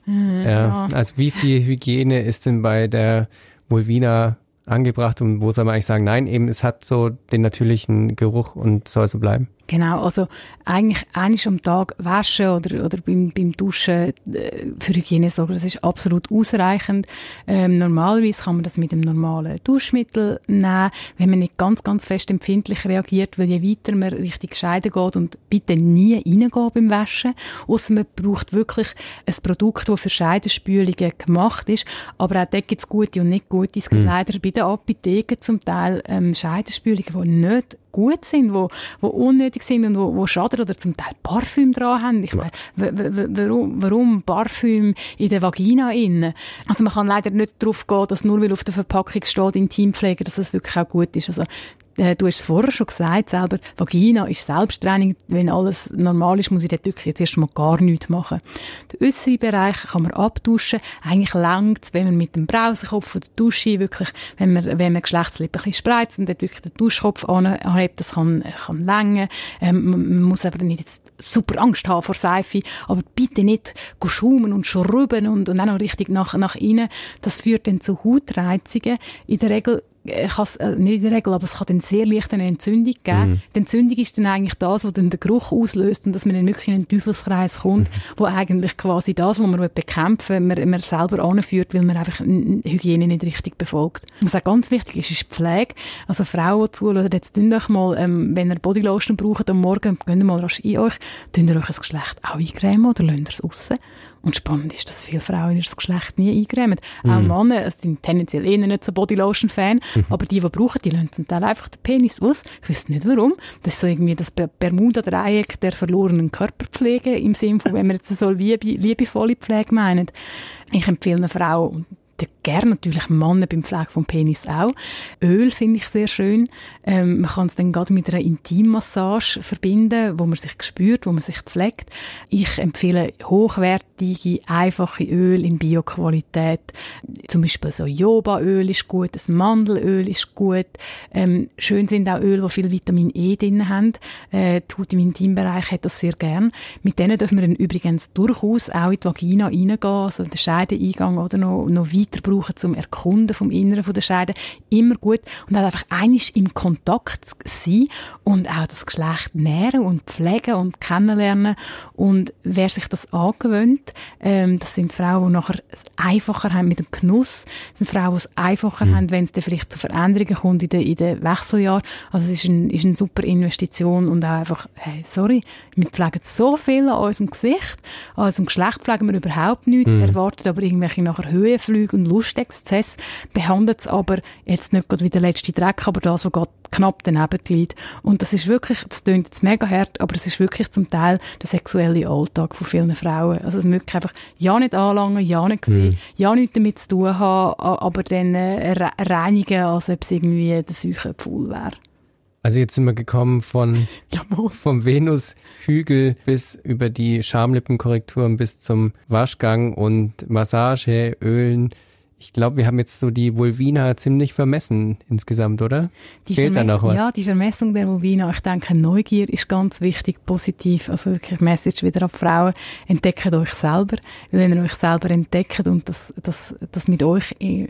Mhm, ja. Also wie viel Hygiene ist denn bei der Vulvina angebracht und wo soll man eigentlich sagen, nein, eben es hat so den natürlichen Geruch und soll so bleiben? Genau, also eigentlich einiges am Tag waschen oder, oder beim, beim Duschen äh, für Hygiene sorgen, das ist absolut ausreichend. Ähm, normalerweise kann man das mit einem normalen Duschmittel nehmen, wenn man nicht ganz, ganz fest empfindlich reagiert, weil je weiter man Richtung Scheide geht und bitte nie reingehen beim Waschen, außer man braucht wirklich ein Produkt, das für Scheidenspülungen gemacht ist, aber auch dort gibt es gute und nicht gute. Es gibt mhm. leider bei den Apotheken zum Teil ähm, Scheidenspülungen, die nicht gut sind, wo, wo unnötig sind und wo, wo schaden oder zum Teil Parfüm dran haben. Ich meine, warum, warum Parfüm in der Vagina innen? Also man kann leider nicht darauf gehen, dass nur weil auf der Verpackung steht Intimpflege, dass es wirklich auch gut ist. Also äh, du hast es vorher schon gesagt, selber, Vagina ist Selbsttraining. Wenn alles normal ist, muss ich dort wirklich jetzt erstmal gar nichts machen. Den äußeren Bereich kann man abduschen. Eigentlich langt es, wenn man mit dem Brausenkopf von der Dusche wirklich, wenn man, wenn man Geschlechtslippen ein bisschen spreizt und dort wirklich den Duschkopf anhebt, das kann, kann länger. Ähm, man muss aber nicht jetzt super Angst haben vor Seife, aber bitte nicht schaumen und schrubben und, und auch noch richtig nach, nach innen. Das führt dann zu Hautreizungen. In der Regel äh, äh, nicht in der Regel, aber es kann dann sehr leicht eine Entzündung geben. Mhm. Die Entzündung ist dann eigentlich das, was dann den Geruch auslöst und dass man dann wirklich in einen Teufelskreis kommt, mhm. wo eigentlich quasi das, was man bekämpfen will, man, man selber anführt, weil man einfach Hygiene nicht richtig befolgt. Was auch ganz wichtig ist, ist die Pflege. Also Frauen, die zuhören, jetzt tun euch mal, ähm, wenn ihr Bodylotion braucht am Morgen, gehen mal rasch in euch, tun ihr euch das Geschlecht auch eincremen oder lasst ihr es raus? Und spannend ist, dass viele Frauen ihr Geschlecht nie eingremen. Mm. Auch mhm. Männer sind tendenziell eher nicht so Bodylotion-Fan, mhm. aber die, die brauchen, die lassen zum Teil einfach den Penis aus. Ich weiß nicht warum. Das ist so irgendwie das Bermuda-Dreieck der verlorenen Körperpflege im Sinne von, wenn wir jetzt so liebe, liebevolle Pflege meinen. Ich empfehle einer Frau, der gerne natürlich Männer beim Pflege vom Penis auch. Öl finde ich sehr schön. Ähm, man kann es dann gerade mit einer Intimmassage verbinden, wo man sich spürt, wo man sich pflegt. Ich empfehle hochwertige, einfache Öl in Bioqualität. Zum Beispiel so Jobaöl ist gut, das Mandelöl ist gut. Ähm, schön sind auch Öl, die viel Vitamin E drin haben. Äh, Haut im Intimbereich hat das sehr gern. Mit denen dürfen wir dann übrigens durchaus auch in die Vagina reingehen, also den Scheideneingang oder noch, noch weiter brauchen zum Erkunden vom Inneren von der Scheide. Immer gut. Und dann einfach einisch im Kontakt sein und auch das Geschlecht nähren und pflegen und kennenlernen. Und wer sich das angewöhnt, ähm, das sind Frauen, die nachher es einfacher haben mit dem Genuss. Das sind Frauen, die es einfacher mhm. haben, wenn es dann vielleicht zu Veränderungen kommt in den, in den Wechseljahren. Also es ist, ein, ist eine super Investition und auch einfach, hey, sorry, wir pflegen so viel an unserem Gesicht, an unserem Geschlecht pflegen wir überhaupt nichts, mhm. erwartet aber irgendwelche nachher Höhenflüge und Lustexzess, behandelt es aber jetzt nicht gerade wie der letzte Dreck, aber das, was gerade knapp daneben liegt. Und das ist wirklich, das klingt jetzt mega hart, aber es ist wirklich zum Teil der sexuelle Alltag von vielen Frauen. Also es wirklich einfach, ja nicht anlangen, ja nicht sehen, mhm. ja nichts damit zu tun haben, aber dann äh, reinigen, als ob es irgendwie der Seuche Pfuhl wäre. Also jetzt sind wir gekommen von vom Venushügel bis über die Schamlippenkorrekturen bis zum Waschgang und Massage, Ölen, ich glaube, wir haben jetzt so die Vulvina ziemlich vermessen insgesamt, oder? Die Fehlt da noch was? Ja, die Vermessung der Vulvina. Ich denke, Neugier ist ganz wichtig, positiv. Also wirklich Message wieder an Frauen. Entdeckt euch selber. Wenn ihr euch selber entdeckt und das, das, das mit euch äh,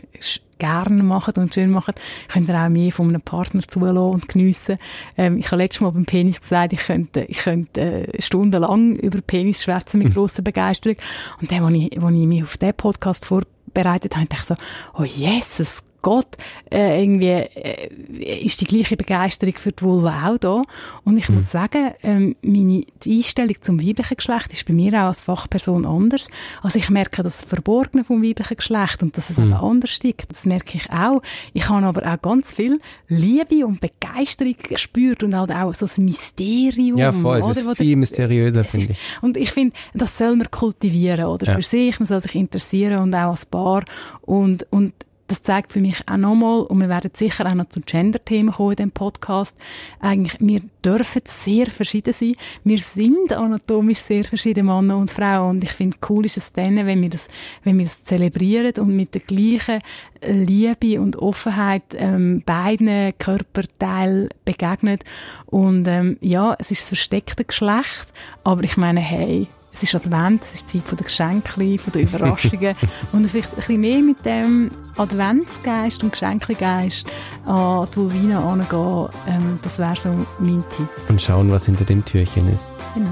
gerne macht und schön macht, könnt ihr auch mehr von einem Partner zulassen und geniessen. Ähm, ich habe letztes Mal beim Penis gesagt, ich könnte, ich könnte äh, stundenlang über Penis schwätzen mit mhm. grosser Begeisterung. Und dann, als ich, als ich mich auf diesen Podcast vor bereitet habe, dachte ich so, oh Jesus Gott, äh, irgendwie äh, ist die gleiche Begeisterung für die Vulva auch da. Und ich mhm. muss sagen, ähm, meine die Einstellung zum weiblichen Geschlecht ist bei mir auch als Fachperson anders. Also ich merke das Verborgene vom weiblichen Geschlecht und dass es mhm. eben anders liegt. Das merke ich auch. Ich habe aber auch ganz viel Liebe und Begeisterung gespürt und halt auch so ein Mysterium. Ja, voll. Es ist viel mysteriöser, finde ich. Und ich finde, das soll man kultivieren, oder? Ja. Für sich, man soll sich interessieren und auch als Paar. Und, und das zeigt für mich auch nochmal, und wir werden sicher auch noch zu Gender-Themen kommen in diesem Podcast, eigentlich, wir dürfen sehr verschieden sein. Wir sind anatomisch sehr verschieden, Männer und Frauen. Und ich finde, cool ist es dann, wenn wir das, wenn wir das zelebrieren und mit der gleichen Liebe und Offenheit ähm, beiden Körperteilen begegnen. Und ähm, ja, es ist das versteckte Geschlecht, aber ich meine, hey, es ist Advent, es ist Zeit der Geschenke, der Überraschungen und vielleicht ein bisschen mehr mit dem Adventsgeist und Geschenkgeist an die Vulvina angehen, ähm, das wäre so mein Tipp. Und schauen, was hinter dem Türchen ist. Genau.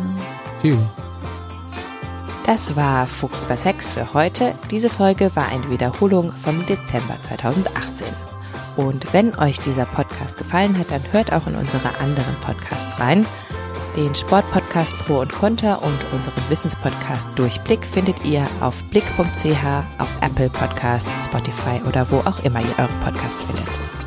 Tschüss. Das war Fuchs über Sex für heute. Diese Folge war eine Wiederholung vom Dezember 2018. Und wenn euch dieser Podcast gefallen hat, dann hört auch in unsere anderen Podcasts rein. Den Sportpodcast Pro und Conter und unseren Wissenspodcast Durchblick findet ihr auf blick.ch, auf Apple Podcasts, Spotify oder wo auch immer ihr eure Podcasts findet.